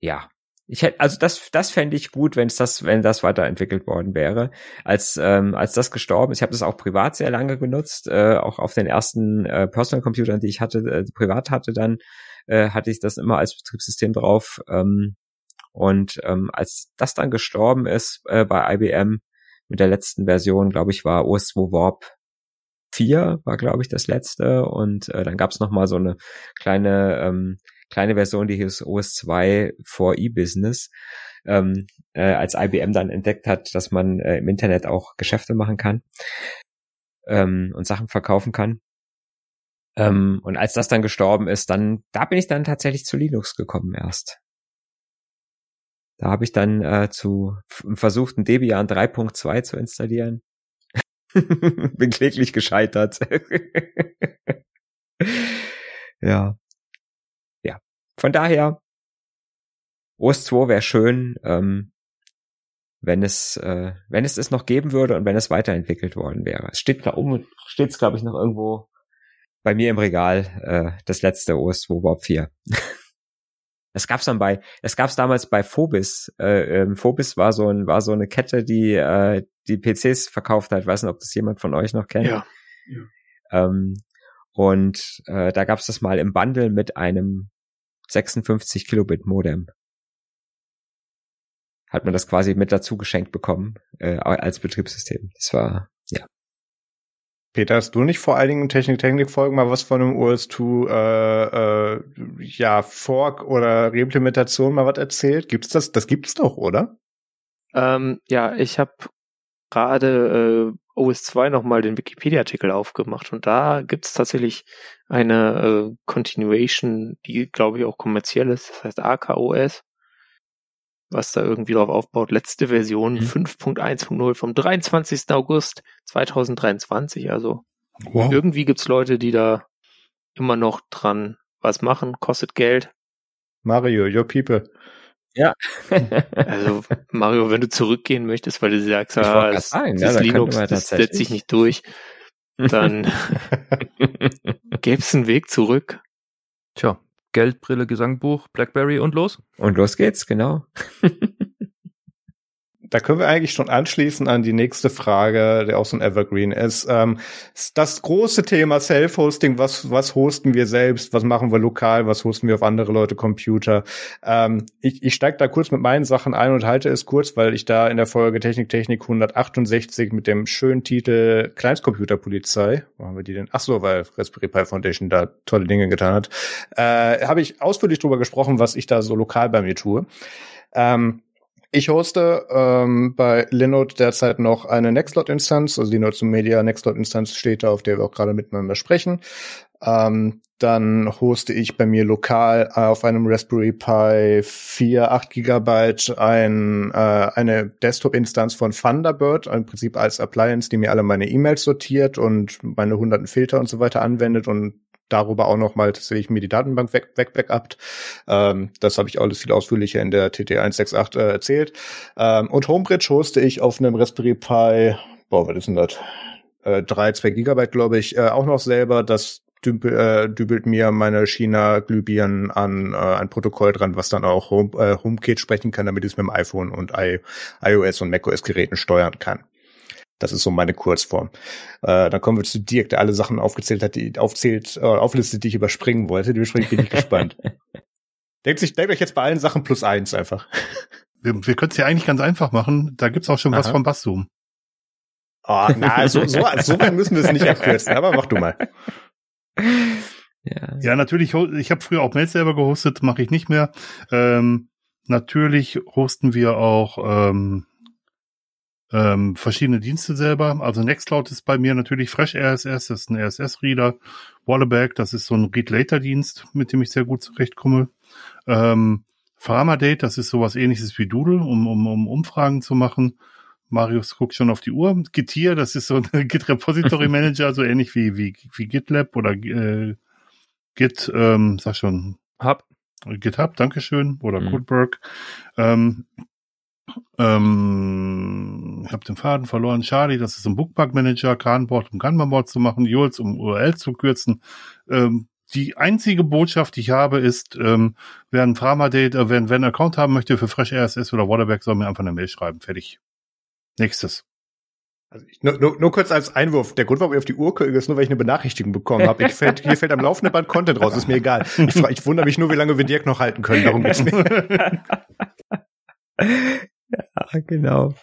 ja, ich hätte, also das, das fände ich gut, wenn es das, wenn das weiterentwickelt worden wäre. Als ähm, als das gestorben ist, ich habe das auch privat sehr lange genutzt, äh, auch auf den ersten äh, Personal Computern, die ich hatte, äh, privat hatte, dann äh, hatte ich das immer als Betriebssystem drauf. Ähm, und ähm, als das dann gestorben ist äh, bei IBM mit der letzten Version, glaube ich, war OS2 Warp 4 war, glaube ich, das letzte. Und äh, dann gab es nochmal so eine kleine, ähm, kleine Version, die hieß OS2 for E-Business, ähm, äh, als IBM dann entdeckt hat, dass man äh, im Internet auch Geschäfte machen kann ähm, und Sachen verkaufen kann. Ähm, und als das dann gestorben ist, dann, da bin ich dann tatsächlich zu Linux gekommen erst. Da habe ich dann äh, zu versucht, ein Debian 3.2 zu installieren. Bin kläglich gescheitert. ja. Von daher, OS 2 wäre schön, ähm, wenn es, äh, wenn es es noch geben würde und wenn es weiterentwickelt worden wäre. Es steht da oben, steht es glaube ich noch irgendwo bei mir im Regal, äh, das letzte OS 2 Warp 4. Das gab's dann bei, das gab's damals bei Phobis. Äh, ähm, Phobis war so ein, war so eine Kette, die äh, die PCs verkauft hat. Ich weiß nicht, ob das jemand von euch noch kennt.
Ja.
ja. Ähm, und äh, da gab's das mal im Bundle mit einem 56 Kilobit Modem. Hat man das quasi mit dazu geschenkt bekommen äh, als Betriebssystem. Das war ja
Peter, hast du nicht vor einigen Technik-Technik-Folgen mal was von einem OS2 äh, äh, ja, Fork oder Reimplementation mal was erzählt? Gibt's das? Das gibt's doch, oder?
Ähm, ja, ich habe gerade äh, OS2 nochmal den Wikipedia-Artikel aufgemacht und da gibt's tatsächlich eine äh, Continuation, die glaube ich auch kommerziell ist, das heißt AKOS, was da irgendwie drauf aufbaut. Letzte Version mhm. 5.1.0 vom 23. August 2023, also wow. irgendwie gibt's Leute, die da immer noch dran was machen, kostet Geld.
Mario, your people.
Ja. also Mario, wenn du zurückgehen möchtest, weil du sagst, ah, das, sagen, das ja, Linux das setzt sich nicht durch, dann gäbe es einen Weg zurück.
Tja, Geldbrille, Gesangbuch, Blackberry und los.
Und los geht's, genau.
da können wir eigentlich schon anschließen an die nächste Frage, der auch so ein Evergreen ist. Ähm, das große Thema Self-Hosting, was, was hosten wir selbst, was machen wir lokal, was hosten wir auf andere Leute Computer. Ähm, ich ich steige da kurz mit meinen Sachen ein und halte es kurz, weil ich da in der Folge Technik Technik 168 mit dem schönen Titel Kleinstcomputerpolizei, wo haben wir die denn? Ach so, weil Raspberry Pi Foundation da tolle Dinge getan hat, äh, habe ich ausführlich drüber gesprochen, was ich da so lokal bei mir tue. Ähm, ich hoste ähm, bei Linode derzeit noch eine Nextcloud-Instanz, also die Linode Media Nextcloud-Instanz steht da, auf der wir auch gerade miteinander sprechen. Ähm, dann hoste ich bei mir lokal auf einem Raspberry Pi 4, 8 Gigabyte ein, äh, eine Desktop-Instanz von Thunderbird, im Prinzip als Appliance, die mir alle meine E-Mails sortiert und meine hunderten Filter und so weiter anwendet und darüber auch noch mal tatsächlich mir die Datenbank weg, weg backupt. Ähm, das habe ich alles viel ausführlicher in der TT168 äh, erzählt. Ähm, und Homebridge hoste ich auf einem Raspberry Pi, boah, was ist denn das? Äh, drei, zwei Gigabyte, glaube ich, äh, auch noch selber. Das dümpel, äh, dübelt mir meine China-Glühbirnen an äh, ein Protokoll dran, was dann auch Home, äh, HomeKit sprechen kann, damit ich es mit dem iPhone und I, iOS und macOS-Geräten steuern kann. Das ist so meine Kurzform. Äh, dann kommen wir zu Dirk, der alle Sachen aufgezählt hat, die aufzählt, äh, auflistet, die ich überspringen wollte. Dementsprechend bin ich gespannt. denkt sich, denkt euch jetzt bei allen Sachen plus eins einfach.
Wir, wir können es ja eigentlich ganz einfach machen. Da gibt's auch schon Aha. was vom Basszoom.
Oh, na, so, so, so weit müssen wir es nicht abkürzen, aber mach du mal.
Ja, ja natürlich, ich habe früher auch Mails selber gehostet, mache ich nicht mehr. Ähm, natürlich hosten wir auch ähm, ähm, verschiedene Dienste selber. Also Nextcloud ist bei mir natürlich Fresh RSS, das ist ein RSS-Reader. Wallaback, das ist so ein Read-Later-Dienst, mit dem ich sehr gut zurechtkomme. Ähm, Pharmadate, das ist sowas ähnliches wie Doodle, um, um, um Umfragen zu machen. Marius guckt schon auf die Uhr. Gitir, das ist so ein Git Repository Manager, so ähnlich wie, wie, wie GitLab oder äh, Git, ähm, sag schon.
Hub.
GitHub, Dankeschön, oder mhm. Codeberg. Ähm, ähm, ich habe den Faden verloren. Charlie, das ist ein Bookmark Manager, Kanboard, um Kanban-Board zu machen, Jules, um URL zu kürzen. Ähm, die einzige Botschaft, die ich habe, ist, ähm, wer ein Framadate, äh, wer, wer einen Account haben möchte für Fresh RSS oder Waterback, soll mir einfach eine Mail schreiben. Fertig. Nächstes.
Also ich, nur, nur, nur kurz als Einwurf. Der Grund, warum ich auf die Uhr gucke, ist nur, weil ich eine Benachrichtigung bekommen habe. Ich fällt, hier fällt am laufenden Band Content raus, ist mir egal. Ich, ich wundere mich nur, wie lange wir Dirk noch halten können. Darum geht's mir.
Genau.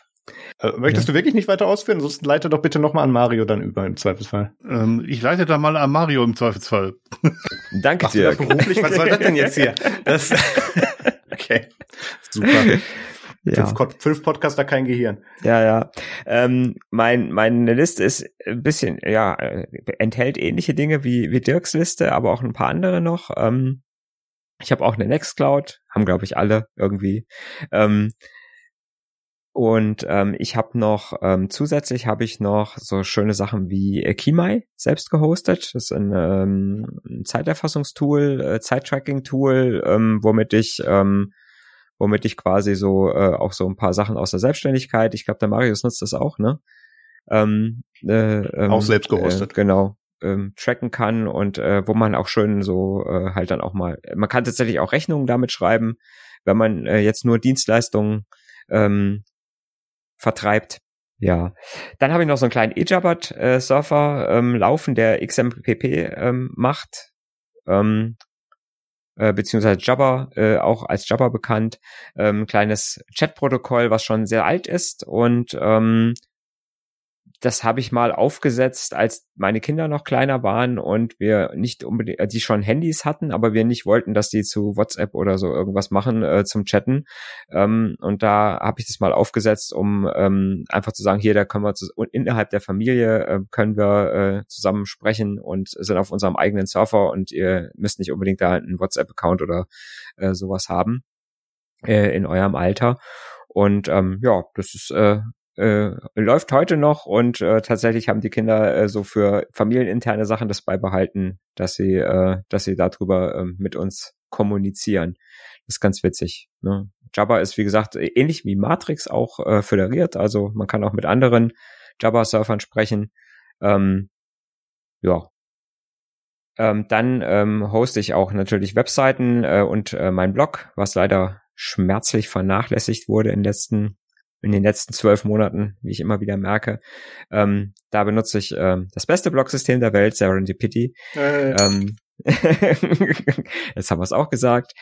Äh, möchtest ja. du wirklich nicht weiter ausführen? Ansonsten leite doch bitte nochmal an Mario dann über im Zweifelsfall.
Ähm, ich leite da mal an Mario im Zweifelsfall.
Danke dir.
beruflich, was soll das denn jetzt hier? Das okay, super. Ja. Fünf, fünf Podcaster, kein Gehirn.
Ja, ja. Ähm, mein, meine Liste ist ein bisschen, ja, äh, enthält ähnliche Dinge wie, wie Dirks Liste, aber auch ein paar andere noch. Ähm, ich habe auch eine Nextcloud, haben glaube ich alle irgendwie. Ähm, und ähm, ich habe noch ähm, zusätzlich habe ich noch so schöne Sachen wie äh, Kimai selbst gehostet. Das ist ein, ähm, ein Zeiterfassungstool, äh, Zeittracking-Tool, ähm, womit ich ähm, womit ich quasi so äh, auch so ein paar Sachen aus der Selbstständigkeit. Ich glaube, der Marius nutzt das auch, ne? Ähm,
äh, ähm, auch selbst gehostet.
Äh, genau. Ähm, tracken kann und äh, wo man auch schön so äh, halt dann auch mal, man kann tatsächlich auch Rechnungen damit schreiben, wenn man äh, jetzt nur Dienstleistungen ähm, vertreibt. Ja, dann habe ich noch so einen kleinen eJabbat-Surfer äh, ähm, laufen, der XMPP ähm, macht, ähm, äh, beziehungsweise Jabber, äh, auch als Jabber bekannt, ähm, kleines Chat-Protokoll, was schon sehr alt ist und ähm, das habe ich mal aufgesetzt, als meine Kinder noch kleiner waren und wir nicht unbedingt, äh, die schon Handys hatten, aber wir nicht wollten, dass die zu WhatsApp oder so irgendwas machen äh, zum Chatten. Ähm, und da habe ich das mal aufgesetzt, um ähm, einfach zu sagen, hier, da können wir zu, innerhalb der Familie äh, können wir äh, zusammen sprechen und sind auf unserem eigenen Surfer und ihr müsst nicht unbedingt da einen WhatsApp-Account oder äh, sowas haben äh, in eurem Alter. Und ähm, ja, das ist äh, äh, läuft heute noch und äh, tatsächlich haben die Kinder äh, so für familieninterne Sachen das beibehalten, dass sie, äh, dass sie darüber äh, mit uns kommunizieren. Das ist ganz witzig. Ne? Jabba ist, wie gesagt, ähnlich wie Matrix auch äh, föderiert, also man kann auch mit anderen Jabba-Surfern sprechen. Ähm, ja. Ähm, dann ähm, hoste ich auch natürlich Webseiten äh, und äh, mein Blog, was leider schmerzlich vernachlässigt wurde in den letzten in den letzten zwölf Monaten, wie ich immer wieder merke. Ähm, da benutze ich ähm, das beste Blocksystem der Welt, Serendipity. Äh. Ähm, jetzt haben wir es auch gesagt.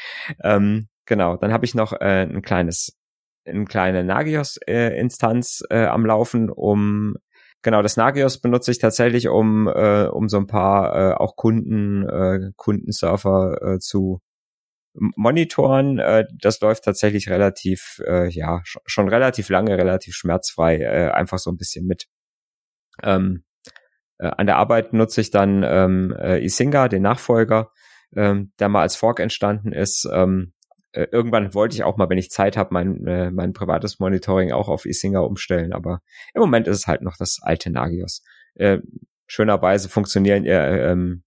Ähm, genau, dann habe ich noch äh, ein kleines, eine kleine Nagios-Instanz äh, äh, am Laufen, um genau das Nagios benutze ich tatsächlich, um äh, um so ein paar äh, auch Kunden, äh, Kundensurfer äh, zu monitoren. Äh, das läuft tatsächlich relativ, äh, ja, schon relativ lange, relativ schmerzfrei, äh, einfach so ein bisschen mit. Ähm, äh, an der Arbeit nutze ich dann ähm, äh, Isinga, den Nachfolger, ähm, der mal als Fork entstanden ist. Ähm, äh, irgendwann wollte ich auch mal, wenn ich Zeit habe, mein, äh, mein privates Monitoring auch auf Isinga umstellen, aber im Moment ist es halt noch das alte Nagios. Äh, schönerweise funktionieren äh, ähm,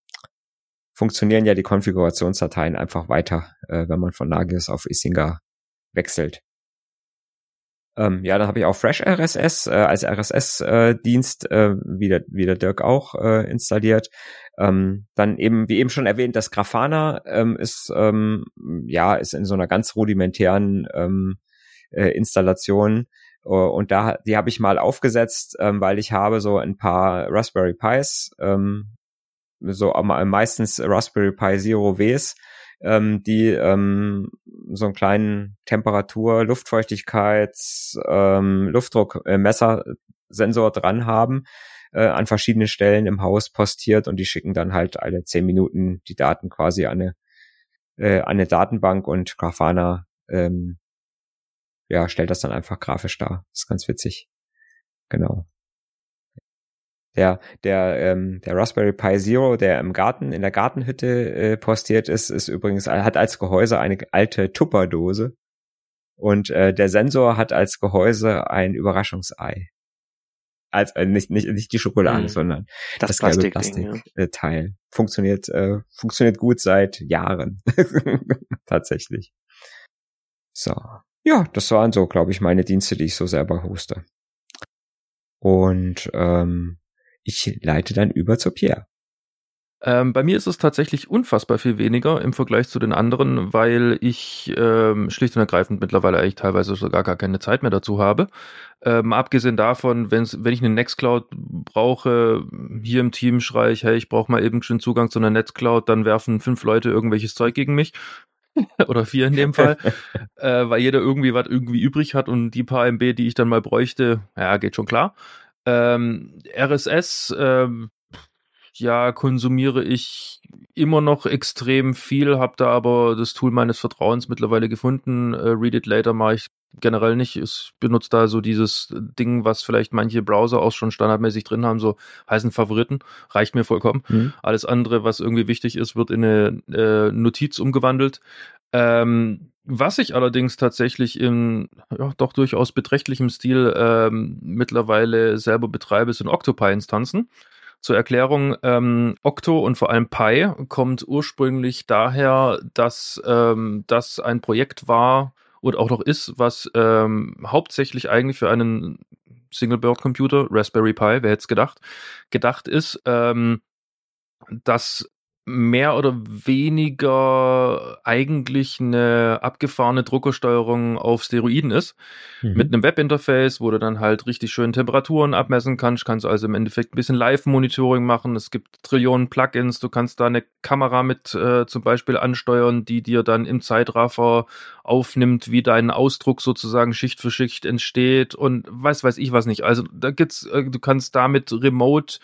funktionieren ja die Konfigurationsdateien einfach weiter, äh, wenn man von Nagios auf Isinga wechselt. Ähm, ja, dann habe ich auch Fresh RSS äh, als RSS-Dienst, äh, äh, wie, der, wie der Dirk auch äh, installiert. Ähm, dann eben, wie eben schon erwähnt, das Grafana ähm, ist ähm, ja ist in so einer ganz rudimentären ähm, äh, Installation uh, und da die habe ich mal aufgesetzt, ähm, weil ich habe so ein paar Raspberry Pis ähm, so meistens Raspberry Pi Zero Ws, ähm, die ähm, so einen kleinen Temperatur, Luftfeuchtigkeits, ähm, Luftdruckmessersensor dran haben, äh, an verschiedenen Stellen im Haus postiert und die schicken dann halt alle zehn Minuten die Daten quasi an eine, äh, an eine Datenbank und Grafana ähm, ja, stellt das dann einfach grafisch dar. Das ist ganz witzig. Genau der der ähm, der Raspberry Pi Zero, der im Garten in der Gartenhütte äh, postiert ist, ist übrigens hat als Gehäuse eine alte Tupperdose und äh, der Sensor hat als Gehäuse ein Überraschungsei. Als äh, nicht nicht nicht die Schokolade, hm. sondern das, das Plastik Plastikteil. Ja. Äh, funktioniert äh, funktioniert gut seit Jahren tatsächlich. So ja, das waren so, glaube ich, meine Dienste, die ich so selber hoste. Und ähm, ich leite dann über zu Pierre.
Ähm, bei mir ist es tatsächlich unfassbar viel weniger im Vergleich zu den anderen, weil ich ähm, schlicht und ergreifend mittlerweile eigentlich teilweise sogar gar keine Zeit mehr dazu habe. Ähm, abgesehen davon, wenn's, wenn ich eine Nextcloud brauche, hier im Team schreie ich, hey, ich brauche mal eben schön Zugang zu einer Nextcloud, dann werfen fünf Leute irgendwelches Zeug gegen mich. Oder vier in dem Fall, äh, weil jeder irgendwie was irgendwie übrig hat und die paar MB, die ich dann mal bräuchte, ja, geht schon klar. Ähm, RSS, ähm, ja, konsumiere ich immer noch extrem viel, habe da aber das Tool meines Vertrauens mittlerweile gefunden. Äh, Read It Later mache ich generell nicht. Ich benutze da so dieses Ding, was vielleicht manche Browser auch schon standardmäßig drin haben, so heißen Favoriten. Reicht mir vollkommen. Mhm. Alles andere, was irgendwie wichtig ist, wird in eine äh, Notiz umgewandelt. Ähm, was ich allerdings tatsächlich in ja, doch durchaus beträchtlichem Stil ähm, mittlerweile selber betreibe, sind Octopi-Instanzen. Zur Erklärung, ähm, Octo und vor allem Pi kommt ursprünglich daher, dass ähm, das ein Projekt war und auch noch ist, was ähm, hauptsächlich eigentlich für einen Single-Board-Computer, Raspberry Pi, wer hätte es gedacht, gedacht ist, ähm, das mehr oder weniger eigentlich eine abgefahrene Druckersteuerung auf Steroiden ist. Mhm. Mit einem Webinterface, wo du dann halt richtig schön Temperaturen abmessen kannst. Kannst also im Endeffekt ein bisschen Live-Monitoring machen. Es gibt Trillionen Plugins. Du kannst da eine Kamera mit äh, zum Beispiel ansteuern, die dir dann im Zeitraffer aufnimmt, wie dein Ausdruck sozusagen Schicht für Schicht entsteht und weiß weiß ich was nicht. Also da gibt's, äh, du kannst damit remote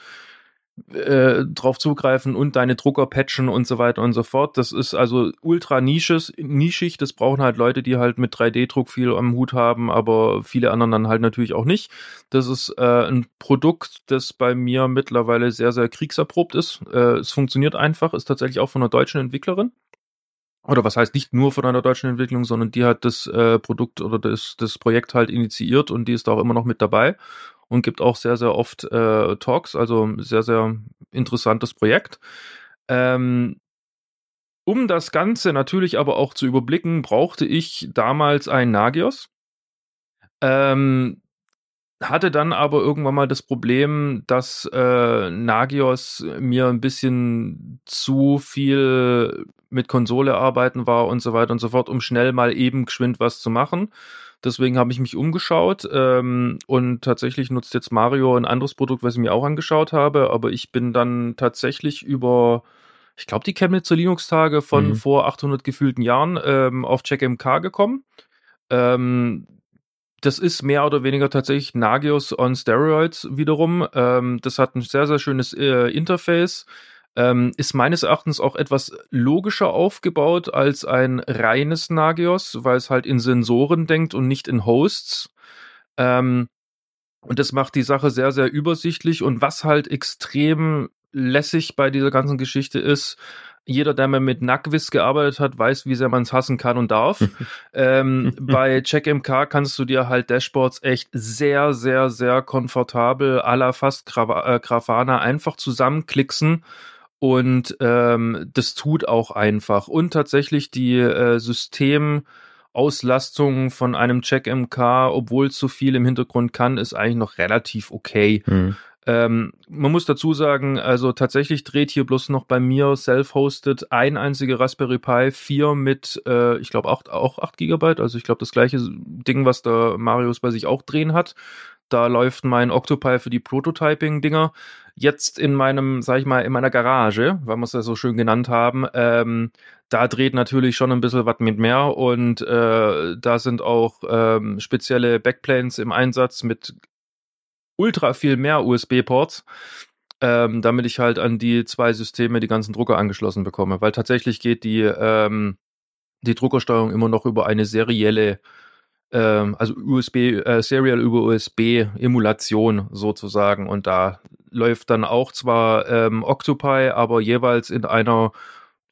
äh, drauf zugreifen und deine Drucker patchen und so weiter und so fort. Das ist also ultra nisches, nischig. Das brauchen halt Leute, die halt mit 3D-Druck viel am Hut haben, aber viele anderen dann halt natürlich auch nicht. Das ist äh, ein Produkt, das bei mir mittlerweile sehr, sehr kriegserprobt ist. Äh, es funktioniert einfach, ist tatsächlich auch von einer deutschen Entwicklerin. Oder was heißt nicht nur von einer deutschen Entwicklung, sondern die hat das äh, Produkt oder das, das Projekt halt initiiert und die ist da auch immer noch mit dabei und gibt auch sehr, sehr oft äh, Talks, also sehr, sehr interessantes Projekt. Ähm, um das Ganze natürlich aber auch zu überblicken, brauchte ich damals ein Nagios. Ähm, hatte dann aber irgendwann mal das Problem, dass äh, Nagios mir ein bisschen zu viel mit Konsole arbeiten war und so weiter und so fort, um schnell mal eben geschwind was zu machen. Deswegen habe ich mich umgeschaut ähm, und tatsächlich nutzt jetzt Mario ein anderes Produkt, was ich mir auch angeschaut habe, aber ich bin dann tatsächlich über, ich glaube, die Chemnitzer Linux-Tage von mhm. vor 800 gefühlten Jahren ähm, auf CheckMK gekommen. Ähm, das ist mehr oder weniger tatsächlich Nagios on Steroids wiederum. Ähm, das hat ein sehr, sehr schönes äh, Interface. Ähm, ist meines Erachtens auch etwas logischer aufgebaut als ein reines Nagios, weil es halt in Sensoren denkt und nicht in Hosts. Ähm, und das macht die Sache sehr, sehr übersichtlich. Und was halt extrem lässig bei dieser ganzen Geschichte ist, jeder, der mal mit Nackwiss gearbeitet hat, weiß, wie sehr man es hassen kann und darf. ähm, bei CheckMK kannst du dir halt Dashboards echt sehr, sehr, sehr komfortabel à la fast äh, Grafana einfach zusammenklicksen und ähm, das tut auch einfach. Und tatsächlich die äh, Systemauslastung von einem Check-MK, obwohl es so viel im Hintergrund kann, ist eigentlich noch relativ okay. Mhm. Ähm, man muss dazu sagen, also tatsächlich dreht hier bloß noch bei mir self-hosted ein einziger Raspberry Pi 4 mit, äh, ich glaube auch, auch 8 Gigabyte, also ich glaube das gleiche Ding, was der Marius bei sich auch drehen hat. Da läuft mein Octopi für die Prototyping-Dinger. Jetzt in meinem, sag ich mal, in meiner Garage, weil wir es ja so schön genannt haben, ähm, da dreht natürlich schon ein bisschen was mit mehr und äh, da sind auch ähm, spezielle Backplanes im Einsatz mit ultra viel mehr USB-Ports. Ähm, damit ich halt an die zwei Systeme die ganzen Drucker angeschlossen bekomme. Weil tatsächlich geht die, ähm, die Druckersteuerung immer noch über eine serielle ähm, also USB, äh, Serial über USB Emulation sozusagen. Und da läuft dann auch zwar ähm, Octopi, aber jeweils in einer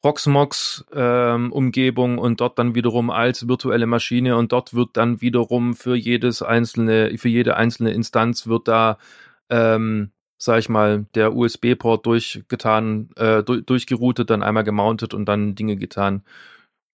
Proxmox ähm, und dort dann wiederum als virtuelle Maschine und dort wird dann wiederum für jedes einzelne, für jede einzelne Instanz wird da, ähm, sag ich mal, der USB-Port durchgetan, äh, durch, durchgeroutet, dann einmal gemountet und dann Dinge getan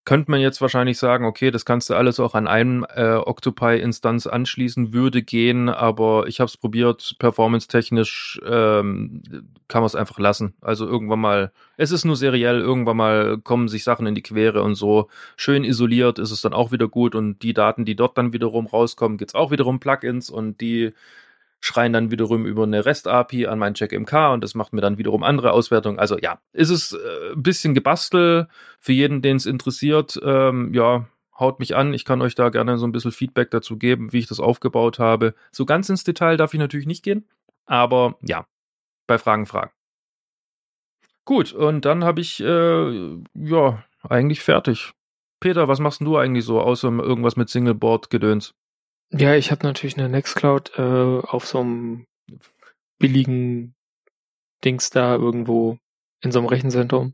könnte man jetzt wahrscheinlich sagen, okay, das kannst du alles auch an einem äh, Octopi-Instanz anschließen, würde gehen, aber ich habe es probiert, performance-technisch ähm, kann man es einfach lassen. Also irgendwann mal, es ist nur seriell, irgendwann mal kommen sich Sachen in die Quere und so. Schön isoliert ist es dann auch wieder gut und die Daten, die dort dann wiederum rauskommen, gibt's auch wiederum Plugins und die schreien dann wiederum über eine REST-API an mein CheckMK und das macht mir dann wiederum andere Auswertungen. Also ja, ist es äh, ein bisschen gebastel für jeden, den es interessiert. Ähm, ja, haut mich an. Ich kann euch da gerne so ein bisschen Feedback dazu geben, wie ich das aufgebaut habe. So ganz ins Detail darf ich natürlich nicht gehen, aber ja, bei Fragen fragen. Gut, und dann habe ich äh, ja eigentlich fertig. Peter, was machst du eigentlich so, außer irgendwas mit Singleboard-Gedöns?
Ja, ich habe natürlich eine Nextcloud äh, auf so einem billigen Dings da irgendwo in so einem Rechenzentrum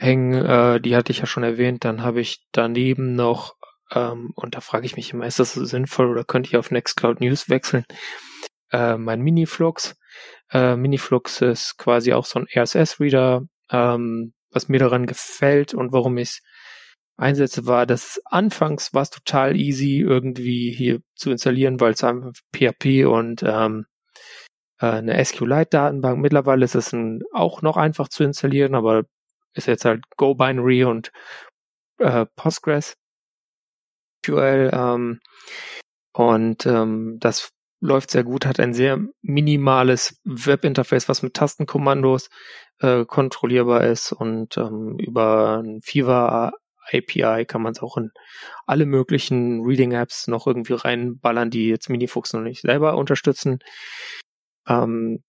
hängen. Äh, die hatte ich ja schon erwähnt. Dann habe ich daneben noch, ähm, und da frage ich mich immer, ist das so sinnvoll oder könnte ich auf Nextcloud News wechseln? Äh, mein Miniflux. Äh, Miniflux ist quasi auch so ein RSS-Reader, ähm, was mir daran gefällt und warum ich einsetze, war, dass anfangs war es total easy irgendwie hier zu installieren, weil es einfach PHP und ähm, äh, eine SQLite-Datenbank. Mittlerweile ist es ein, auch noch einfach zu installieren, aber ist jetzt halt Go Binary und äh, Postgres. SQL ähm, und ähm, das läuft sehr gut, hat ein sehr minimales Webinterface, was mit Tastenkommandos äh, kontrollierbar ist und ähm, über ein Fever API kann man es auch in alle möglichen Reading Apps noch irgendwie reinballern, die jetzt Minifux noch nicht selber unterstützen. Ähm,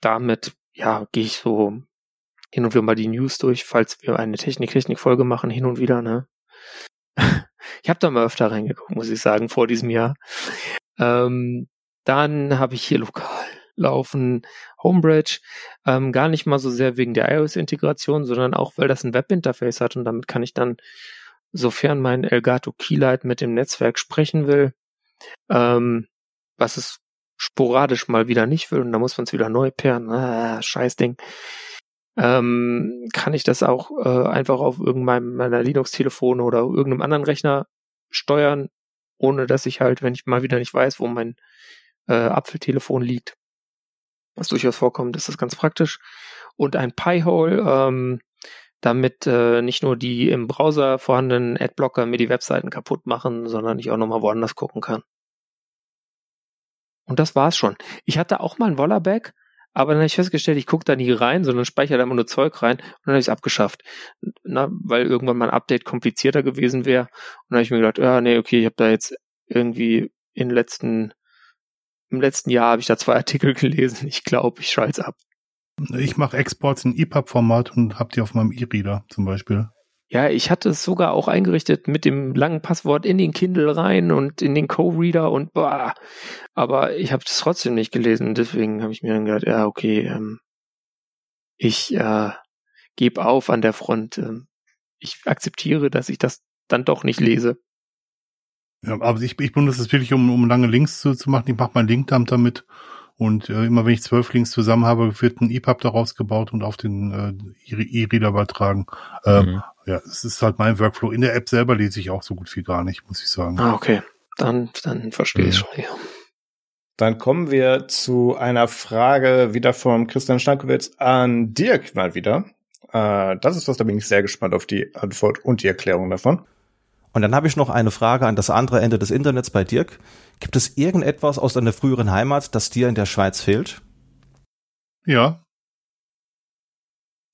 damit ja gehe ich so hin und wieder mal die News durch, falls wir eine Technik-Technik-Folge machen, hin und wieder, ne? ich habe da mal öfter reingeguckt, muss ich sagen, vor diesem Jahr. Ähm, dann habe ich hier lokal laufen Homebridge, ähm, gar nicht mal so sehr wegen der iOS-Integration, sondern auch, weil das ein Webinterface hat und damit kann ich dann, sofern mein Elgato Keylight mit dem Netzwerk sprechen will, ähm, was es sporadisch mal wieder nicht will und da muss man es wieder neu pairen, ah, scheiß Ding, ähm, kann ich das auch äh, einfach auf irgendeinem meiner Linux-Telefone oder irgendeinem anderen Rechner steuern, ohne dass ich halt, wenn ich mal wieder nicht weiß, wo mein äh, Apfeltelefon liegt, was durchaus vorkommt, ist das ganz praktisch. Und ein Pi-Hole, ähm, damit äh, nicht nur die im Browser vorhandenen Adblocker mir die Webseiten kaputt machen, sondern ich auch nochmal woanders gucken kann. Und das war's schon. Ich hatte auch mal ein Wollerback, aber dann habe ich festgestellt, ich gucke da nie rein, sondern speichere da immer nur Zeug rein und dann habe ich es abgeschafft. Na, weil irgendwann mal ein Update komplizierter gewesen wäre. Und dann habe ich mir gedacht, ja, nee, okay, ich habe da jetzt irgendwie in letzten, im letzten Jahr habe ich da zwei Artikel gelesen. Ich glaube, ich schalte es ab.
Ich mache Exports in EPUB-Format und habe die auf meinem E-Reader zum Beispiel.
Ja, ich hatte es sogar auch eingerichtet mit dem langen Passwort in den Kindle rein und in den Co-Reader und boah. Aber ich habe es trotzdem nicht gelesen. Deswegen habe ich mir dann gedacht, ja, okay, ähm, ich äh, gebe auf an der Front. Ähm, ich akzeptiere, dass ich das dann doch nicht lese.
Ja, aber ich, ich benutze es wirklich, um, um lange Links zu, zu machen. Ich mache mein Linkdump damit. Und äh, immer wenn ich zwölf Links zusammen habe, wird ein EPUB daraus gebaut und auf den äh, E-Reader übertragen. Ähm, mhm. Ja, es ist halt mein Workflow. In der App selber lese ich auch so gut wie gar nicht, muss ich sagen.
Ah, okay. Dann, dann verstehe ich mhm. schon, ja.
Dann kommen wir zu einer Frage wieder vom Christian Stankowitz an Dirk mal wieder. Äh, das ist was, da bin ich sehr gespannt auf die Antwort und die Erklärung davon.
Und dann habe ich noch eine Frage an das andere Ende des Internets bei Dirk. Gibt es irgendetwas aus deiner früheren Heimat, das dir in der Schweiz fehlt?
Ja.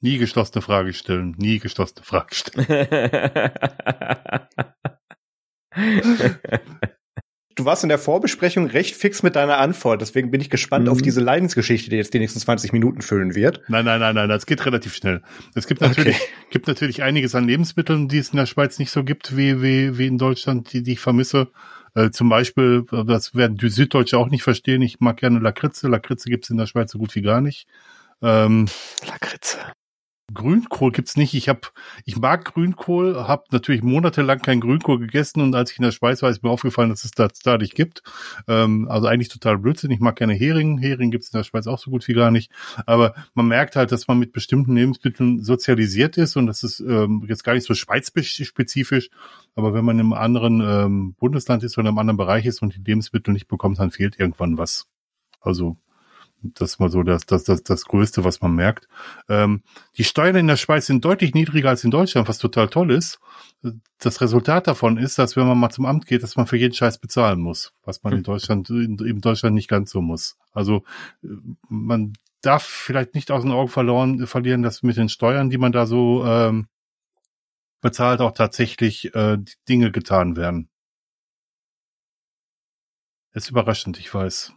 Nie geschlossene Frage stellen. Nie geschlossene Frage stellen.
du warst in der Vorbesprechung recht fix mit deiner Antwort. Deswegen bin ich gespannt mhm. auf diese Leidensgeschichte, die jetzt die nächsten 20 Minuten füllen wird.
Nein, nein, nein, nein, das geht relativ schnell. Es gibt natürlich, okay. gibt natürlich einiges an Lebensmitteln, die es in der Schweiz nicht so gibt, wie, wie, wie in Deutschland, die, die ich vermisse. Äh, zum Beispiel, das werden die Süddeutsche auch nicht verstehen. Ich mag gerne Lakritze. Lakritze gibt es in der Schweiz so gut wie gar nicht. Ähm,
Lakritze.
Grünkohl gibt's nicht. Ich hab, ich mag Grünkohl, habe natürlich monatelang kein Grünkohl gegessen und als ich in der Schweiz war, ist mir aufgefallen, dass es das da nicht gibt. Ähm, also eigentlich total Blödsinn. Ich mag gerne Hering. Hering gibt's in der Schweiz auch so gut wie gar nicht. Aber man merkt halt, dass man mit bestimmten Lebensmitteln sozialisiert ist und das ist ähm, jetzt gar nicht so schweizspezifisch. Aber wenn man im anderen ähm, Bundesland ist oder im anderen Bereich ist und die Lebensmittel nicht bekommt, dann fehlt irgendwann was. Also das ist mal so das, das, das, das Größte, was man merkt. Ähm, die Steuern in der Schweiz sind deutlich niedriger als in Deutschland, was total toll ist. Das Resultat davon ist, dass wenn man mal zum Amt geht, dass man für jeden Scheiß bezahlen muss, was man in hm. Deutschland, in, in Deutschland nicht ganz so muss. Also man darf vielleicht nicht aus den Augen verloren, verlieren, dass mit den Steuern, die man da so ähm, bezahlt, auch tatsächlich äh, Dinge getan werden. ist überraschend, ich weiß.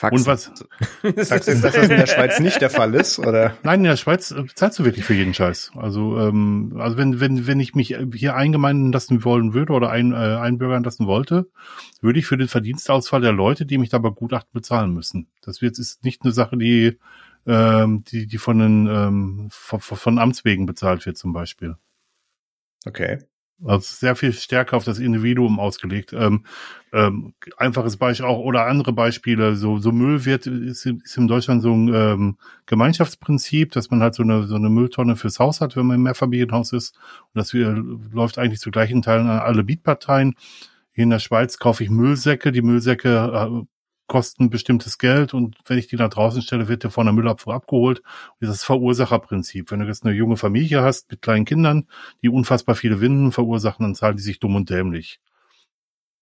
Faxen. Und was? Sagst du jetzt, dass das in der Schweiz nicht der Fall ist, oder?
Nein, in der Schweiz äh, zahlst du wirklich für jeden Scheiß. Also, ähm, also wenn, wenn, wenn ich mich hier eingemeinden lassen wollen würde oder ein, äh, einbürgern lassen wollte, würde ich für den Verdienstausfall der Leute, die mich da begutachten, bezahlen müssen. Das wird, ist nicht eine Sache, die, ähm, die, die von den, ähm, von, von Amts wegen bezahlt wird, zum Beispiel.
Okay.
Also sehr viel stärker auf das Individuum ausgelegt. Ähm, ähm, einfaches Beispiel auch oder andere Beispiele. So, so Müll wird ist, ist in Deutschland so ein ähm, Gemeinschaftsprinzip, dass man halt so eine so eine Mülltonne fürs Haus hat, wenn man im Mehrfamilienhaus ist. Und das wir, läuft eigentlich zu gleichen Teilen an alle Mietparteien. Hier in der Schweiz kaufe ich Müllsäcke. Die Müllsäcke äh, kosten bestimmtes Geld und wenn ich die nach draußen stelle, wird der von der Müllabfuhr abgeholt. Und das ist Verursacherprinzip. Wenn du jetzt eine junge Familie hast mit kleinen Kindern, die unfassbar viele Winden verursachen, dann zahlen die sich dumm und dämlich.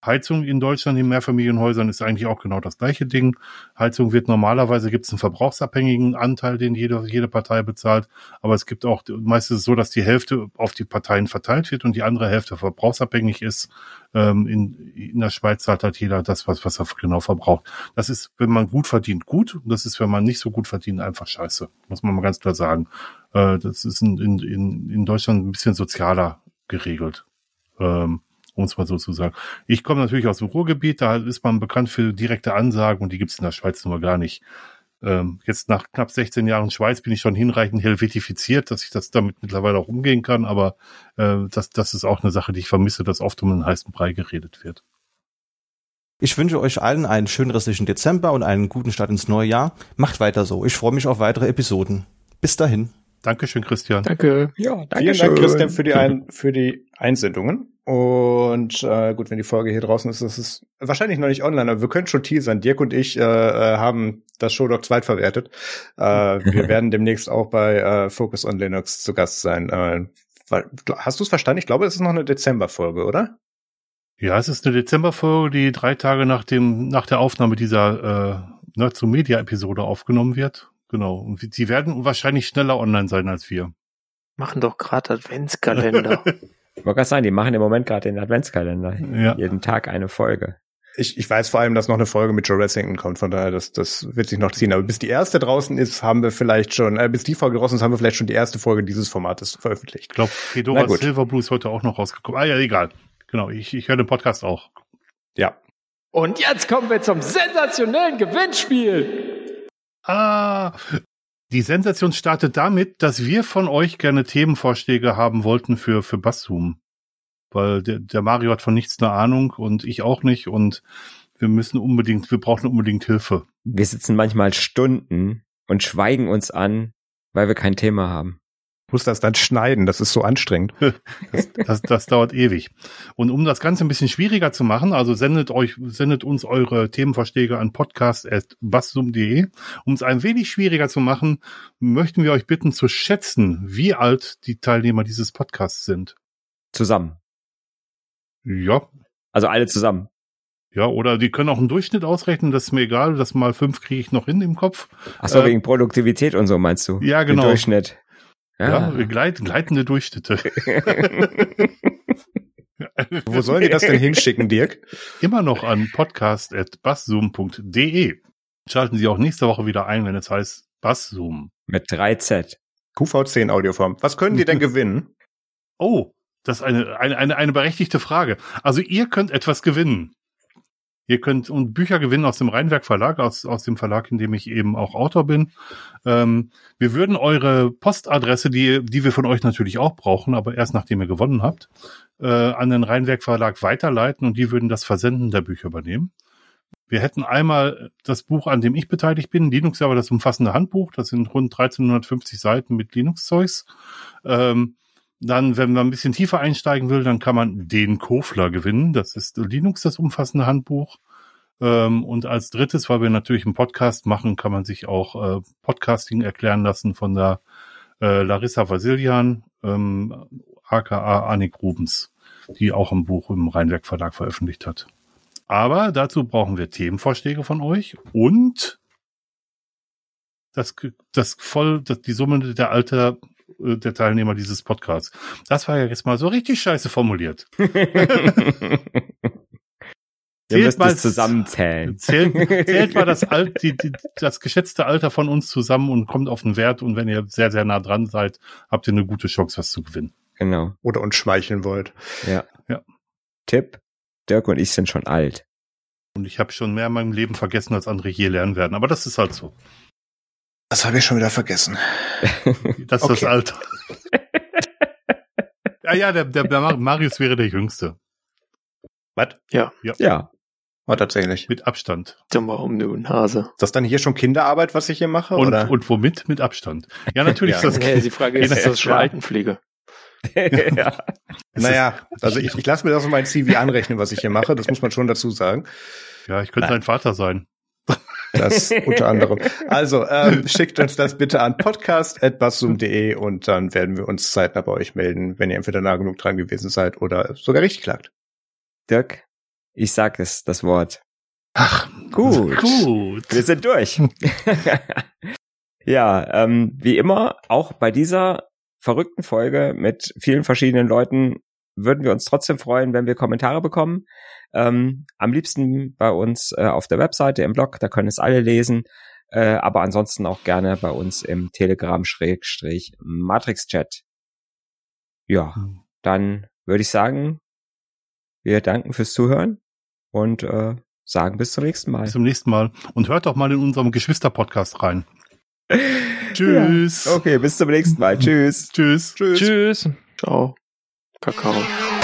Heizung in Deutschland in Mehrfamilienhäusern ist eigentlich auch genau das gleiche Ding. Heizung wird normalerweise gibt es einen verbrauchsabhängigen Anteil, den jede, jede Partei bezahlt, aber es gibt auch meistens so, dass die Hälfte auf die Parteien verteilt wird und die andere Hälfte verbrauchsabhängig ist. Ähm, in, in der Schweiz zahlt halt jeder das, was, was er genau verbraucht. Das ist, wenn man gut verdient, gut. Das ist, wenn man nicht so gut verdient, einfach scheiße. Muss man mal ganz klar sagen. Äh, das ist in, in, in Deutschland ein bisschen sozialer geregelt. Ähm, um es mal so zu sagen. Ich komme natürlich aus dem Ruhrgebiet, da ist man bekannt für direkte Ansagen und die gibt es in der Schweiz nun mal gar nicht. Ähm, jetzt nach knapp 16 Jahren Schweiz bin ich schon hinreichend helvetifiziert, dass ich das damit mittlerweile auch umgehen kann, aber äh, das, das ist auch eine Sache, die ich vermisse, dass oft um einen heißen Brei geredet wird.
Ich wünsche euch allen einen schönen restlichen Dezember und einen guten Start ins neue Jahr. Macht weiter so. Ich freue mich auf weitere Episoden. Bis dahin.
Dankeschön, Christian.
Danke.
Ja, danke Vielen Dank, Christian, für die, Ein für die Einsendungen. Und äh, gut, wenn die Folge hier draußen ist, das ist wahrscheinlich noch nicht online, aber wir können schon teasern. Dirk und ich äh, äh haben das Showdog zweitverwertet. Äh, wir werden demnächst auch bei äh, Focus on Linux zu Gast sein. Äh, hast du es verstanden? Ich glaube, es ist noch eine Dezemberfolge, oder?
Ja, es ist eine Dezemberfolge, die drei Tage nach dem nach der Aufnahme dieser äh, ne, zur Media-Episode aufgenommen wird. Genau. Und sie werden wahrscheinlich schneller online sein als wir.
Machen doch gerade Adventskalender.
ich wollte gerade sagen, die machen im Moment gerade den Adventskalender.
Ja.
Jeden Tag eine Folge.
Ich, ich weiß vor allem, dass noch eine Folge mit Joe Ressington kommt, von daher, das, das wird sich noch ziehen. Aber bis die erste draußen ist, haben wir vielleicht schon, äh, bis die Folge draußen ist, haben wir vielleicht schon die erste Folge dieses Formates veröffentlicht.
Ich glaube, Fedora Silverblue ist heute auch noch rausgekommen. Ah ja, egal. Genau, ich, ich höre den Podcast auch.
Ja.
Und jetzt kommen wir zum sensationellen Gewinnspiel.
Ah, die Sensation startet damit, dass wir von euch gerne Themenvorschläge haben wollten für, für Basszoom. Weil der, der Mario hat von nichts eine Ahnung und ich auch nicht und wir müssen unbedingt, wir brauchen unbedingt Hilfe.
Wir sitzen manchmal Stunden und schweigen uns an, weil wir kein Thema haben
muss das dann schneiden, das ist so anstrengend.
Das, das, das dauert ewig. Und um das Ganze ein bisschen schwieriger zu machen, also sendet euch, sendet uns eure Themenvorschläge an podcast.bassum.de. Um es ein wenig schwieriger zu machen, möchten wir euch bitten zu schätzen, wie alt die Teilnehmer dieses Podcasts sind.
Zusammen.
Ja.
Also alle zusammen.
Ja, oder die können auch einen Durchschnitt ausrechnen, das ist mir egal, das mal fünf kriege ich noch hin im Kopf.
Ach so, äh, wegen Produktivität und so meinst du?
Ja, genau.
Den Durchschnitt.
Ja, ja gleit, gleitende Durchschnitte.
Wo sollen die das denn hinschicken, Dirk?
Immer noch an podcast.basszoom.de. Schalten Sie auch nächste Woche wieder ein, wenn es heißt Basszoom.
Mit 3Z.
QV10 Audioform. Was können die denn gewinnen?
Oh, das ist eine, eine, eine, eine berechtigte Frage. Also ihr könnt etwas gewinnen. Ihr könnt und Bücher gewinnen aus dem Rheinwerk Verlag, aus, aus dem Verlag, in dem ich eben auch Autor bin. Ähm, wir würden eure Postadresse, die, die wir von euch natürlich auch brauchen, aber erst nachdem ihr gewonnen habt, äh, an den Rheinwerk Verlag weiterleiten und die würden das Versenden der Bücher übernehmen. Wir hätten einmal das Buch, an dem ich beteiligt bin, Linux aber das umfassende Handbuch. Das sind rund 1350 Seiten mit Linux-Zeugs. Ähm, dann, wenn man ein bisschen tiefer einsteigen will, dann kann man den Kofler gewinnen. Das ist Linux, das umfassende Handbuch. Ähm, und als drittes, weil wir natürlich einen Podcast machen, kann man sich auch äh, Podcasting erklären lassen von der äh, Larissa Vasilian, ähm, aka Annik Rubens, die auch ein Buch im Rheinwerk Verlag veröffentlicht hat. Aber dazu brauchen wir Themenvorschläge von euch und das, das voll, das, die Summe der Alter der Teilnehmer dieses Podcasts. Das war ja jetzt mal so richtig scheiße formuliert.
Ihr müsst mal, zusammenzählen.
Zählt, zählt mal das, Alt, die, die, das geschätzte Alter von uns zusammen und kommt auf den Wert. Und wenn ihr sehr, sehr nah dran seid, habt ihr eine gute Chance, was zu gewinnen.
Genau.
Oder uns schmeicheln wollt.
Ja. ja. Tipp, Dirk und ich sind schon alt.
Und ich habe schon mehr in meinem Leben vergessen, als andere je lernen werden. Aber das ist halt so.
Das habe ich schon wieder vergessen.
Das ist okay. das Alter. ja, ja, der, der, der Marius wäre der Jüngste.
Was?
Ja.
Ja. ja.
Oh, tatsächlich.
Mit Abstand.
Warum du Hase?
Ist das dann hier schon Kinderarbeit, was ich hier mache?
Und,
oder?
und womit? Mit Abstand. Ja, natürlich ja. ist das.
Ja, die Frage ist, ist das schon Altenpflege?
ja. Naja, also ich, ich lasse mir das in mein CV anrechnen, was ich hier mache. Das muss man schon dazu sagen.
Ja, ich könnte Nein. dein Vater sein.
Das unter anderem. Also ähm, schickt uns das bitte an podcast.bassum.de und dann werden wir uns zeitnah bei euch melden, wenn ihr entweder nah genug dran gewesen seid oder sogar richtig klagt.
Dirk, ich sag es, das Wort.
Ach,
Gut.
Gut.
Wir sind durch. ja, ähm, wie immer, auch bei dieser verrückten Folge mit vielen verschiedenen Leuten würden wir uns trotzdem freuen, wenn wir Kommentare bekommen. Ähm, am liebsten bei uns äh, auf der Webseite im Blog, da können es alle lesen. Äh, aber ansonsten auch gerne bei uns im Telegram-Matrix-Chat. Ja, dann würde ich sagen, wir danken fürs Zuhören und äh, sagen bis zum nächsten Mal.
Bis zum nächsten Mal. Und hört doch mal in unserem Geschwister-Podcast rein. Tschüss.
Ja. Okay, bis zum nächsten Mal. Tschüss.
Tschüss.
Tschüss.
Ciao. Kakao.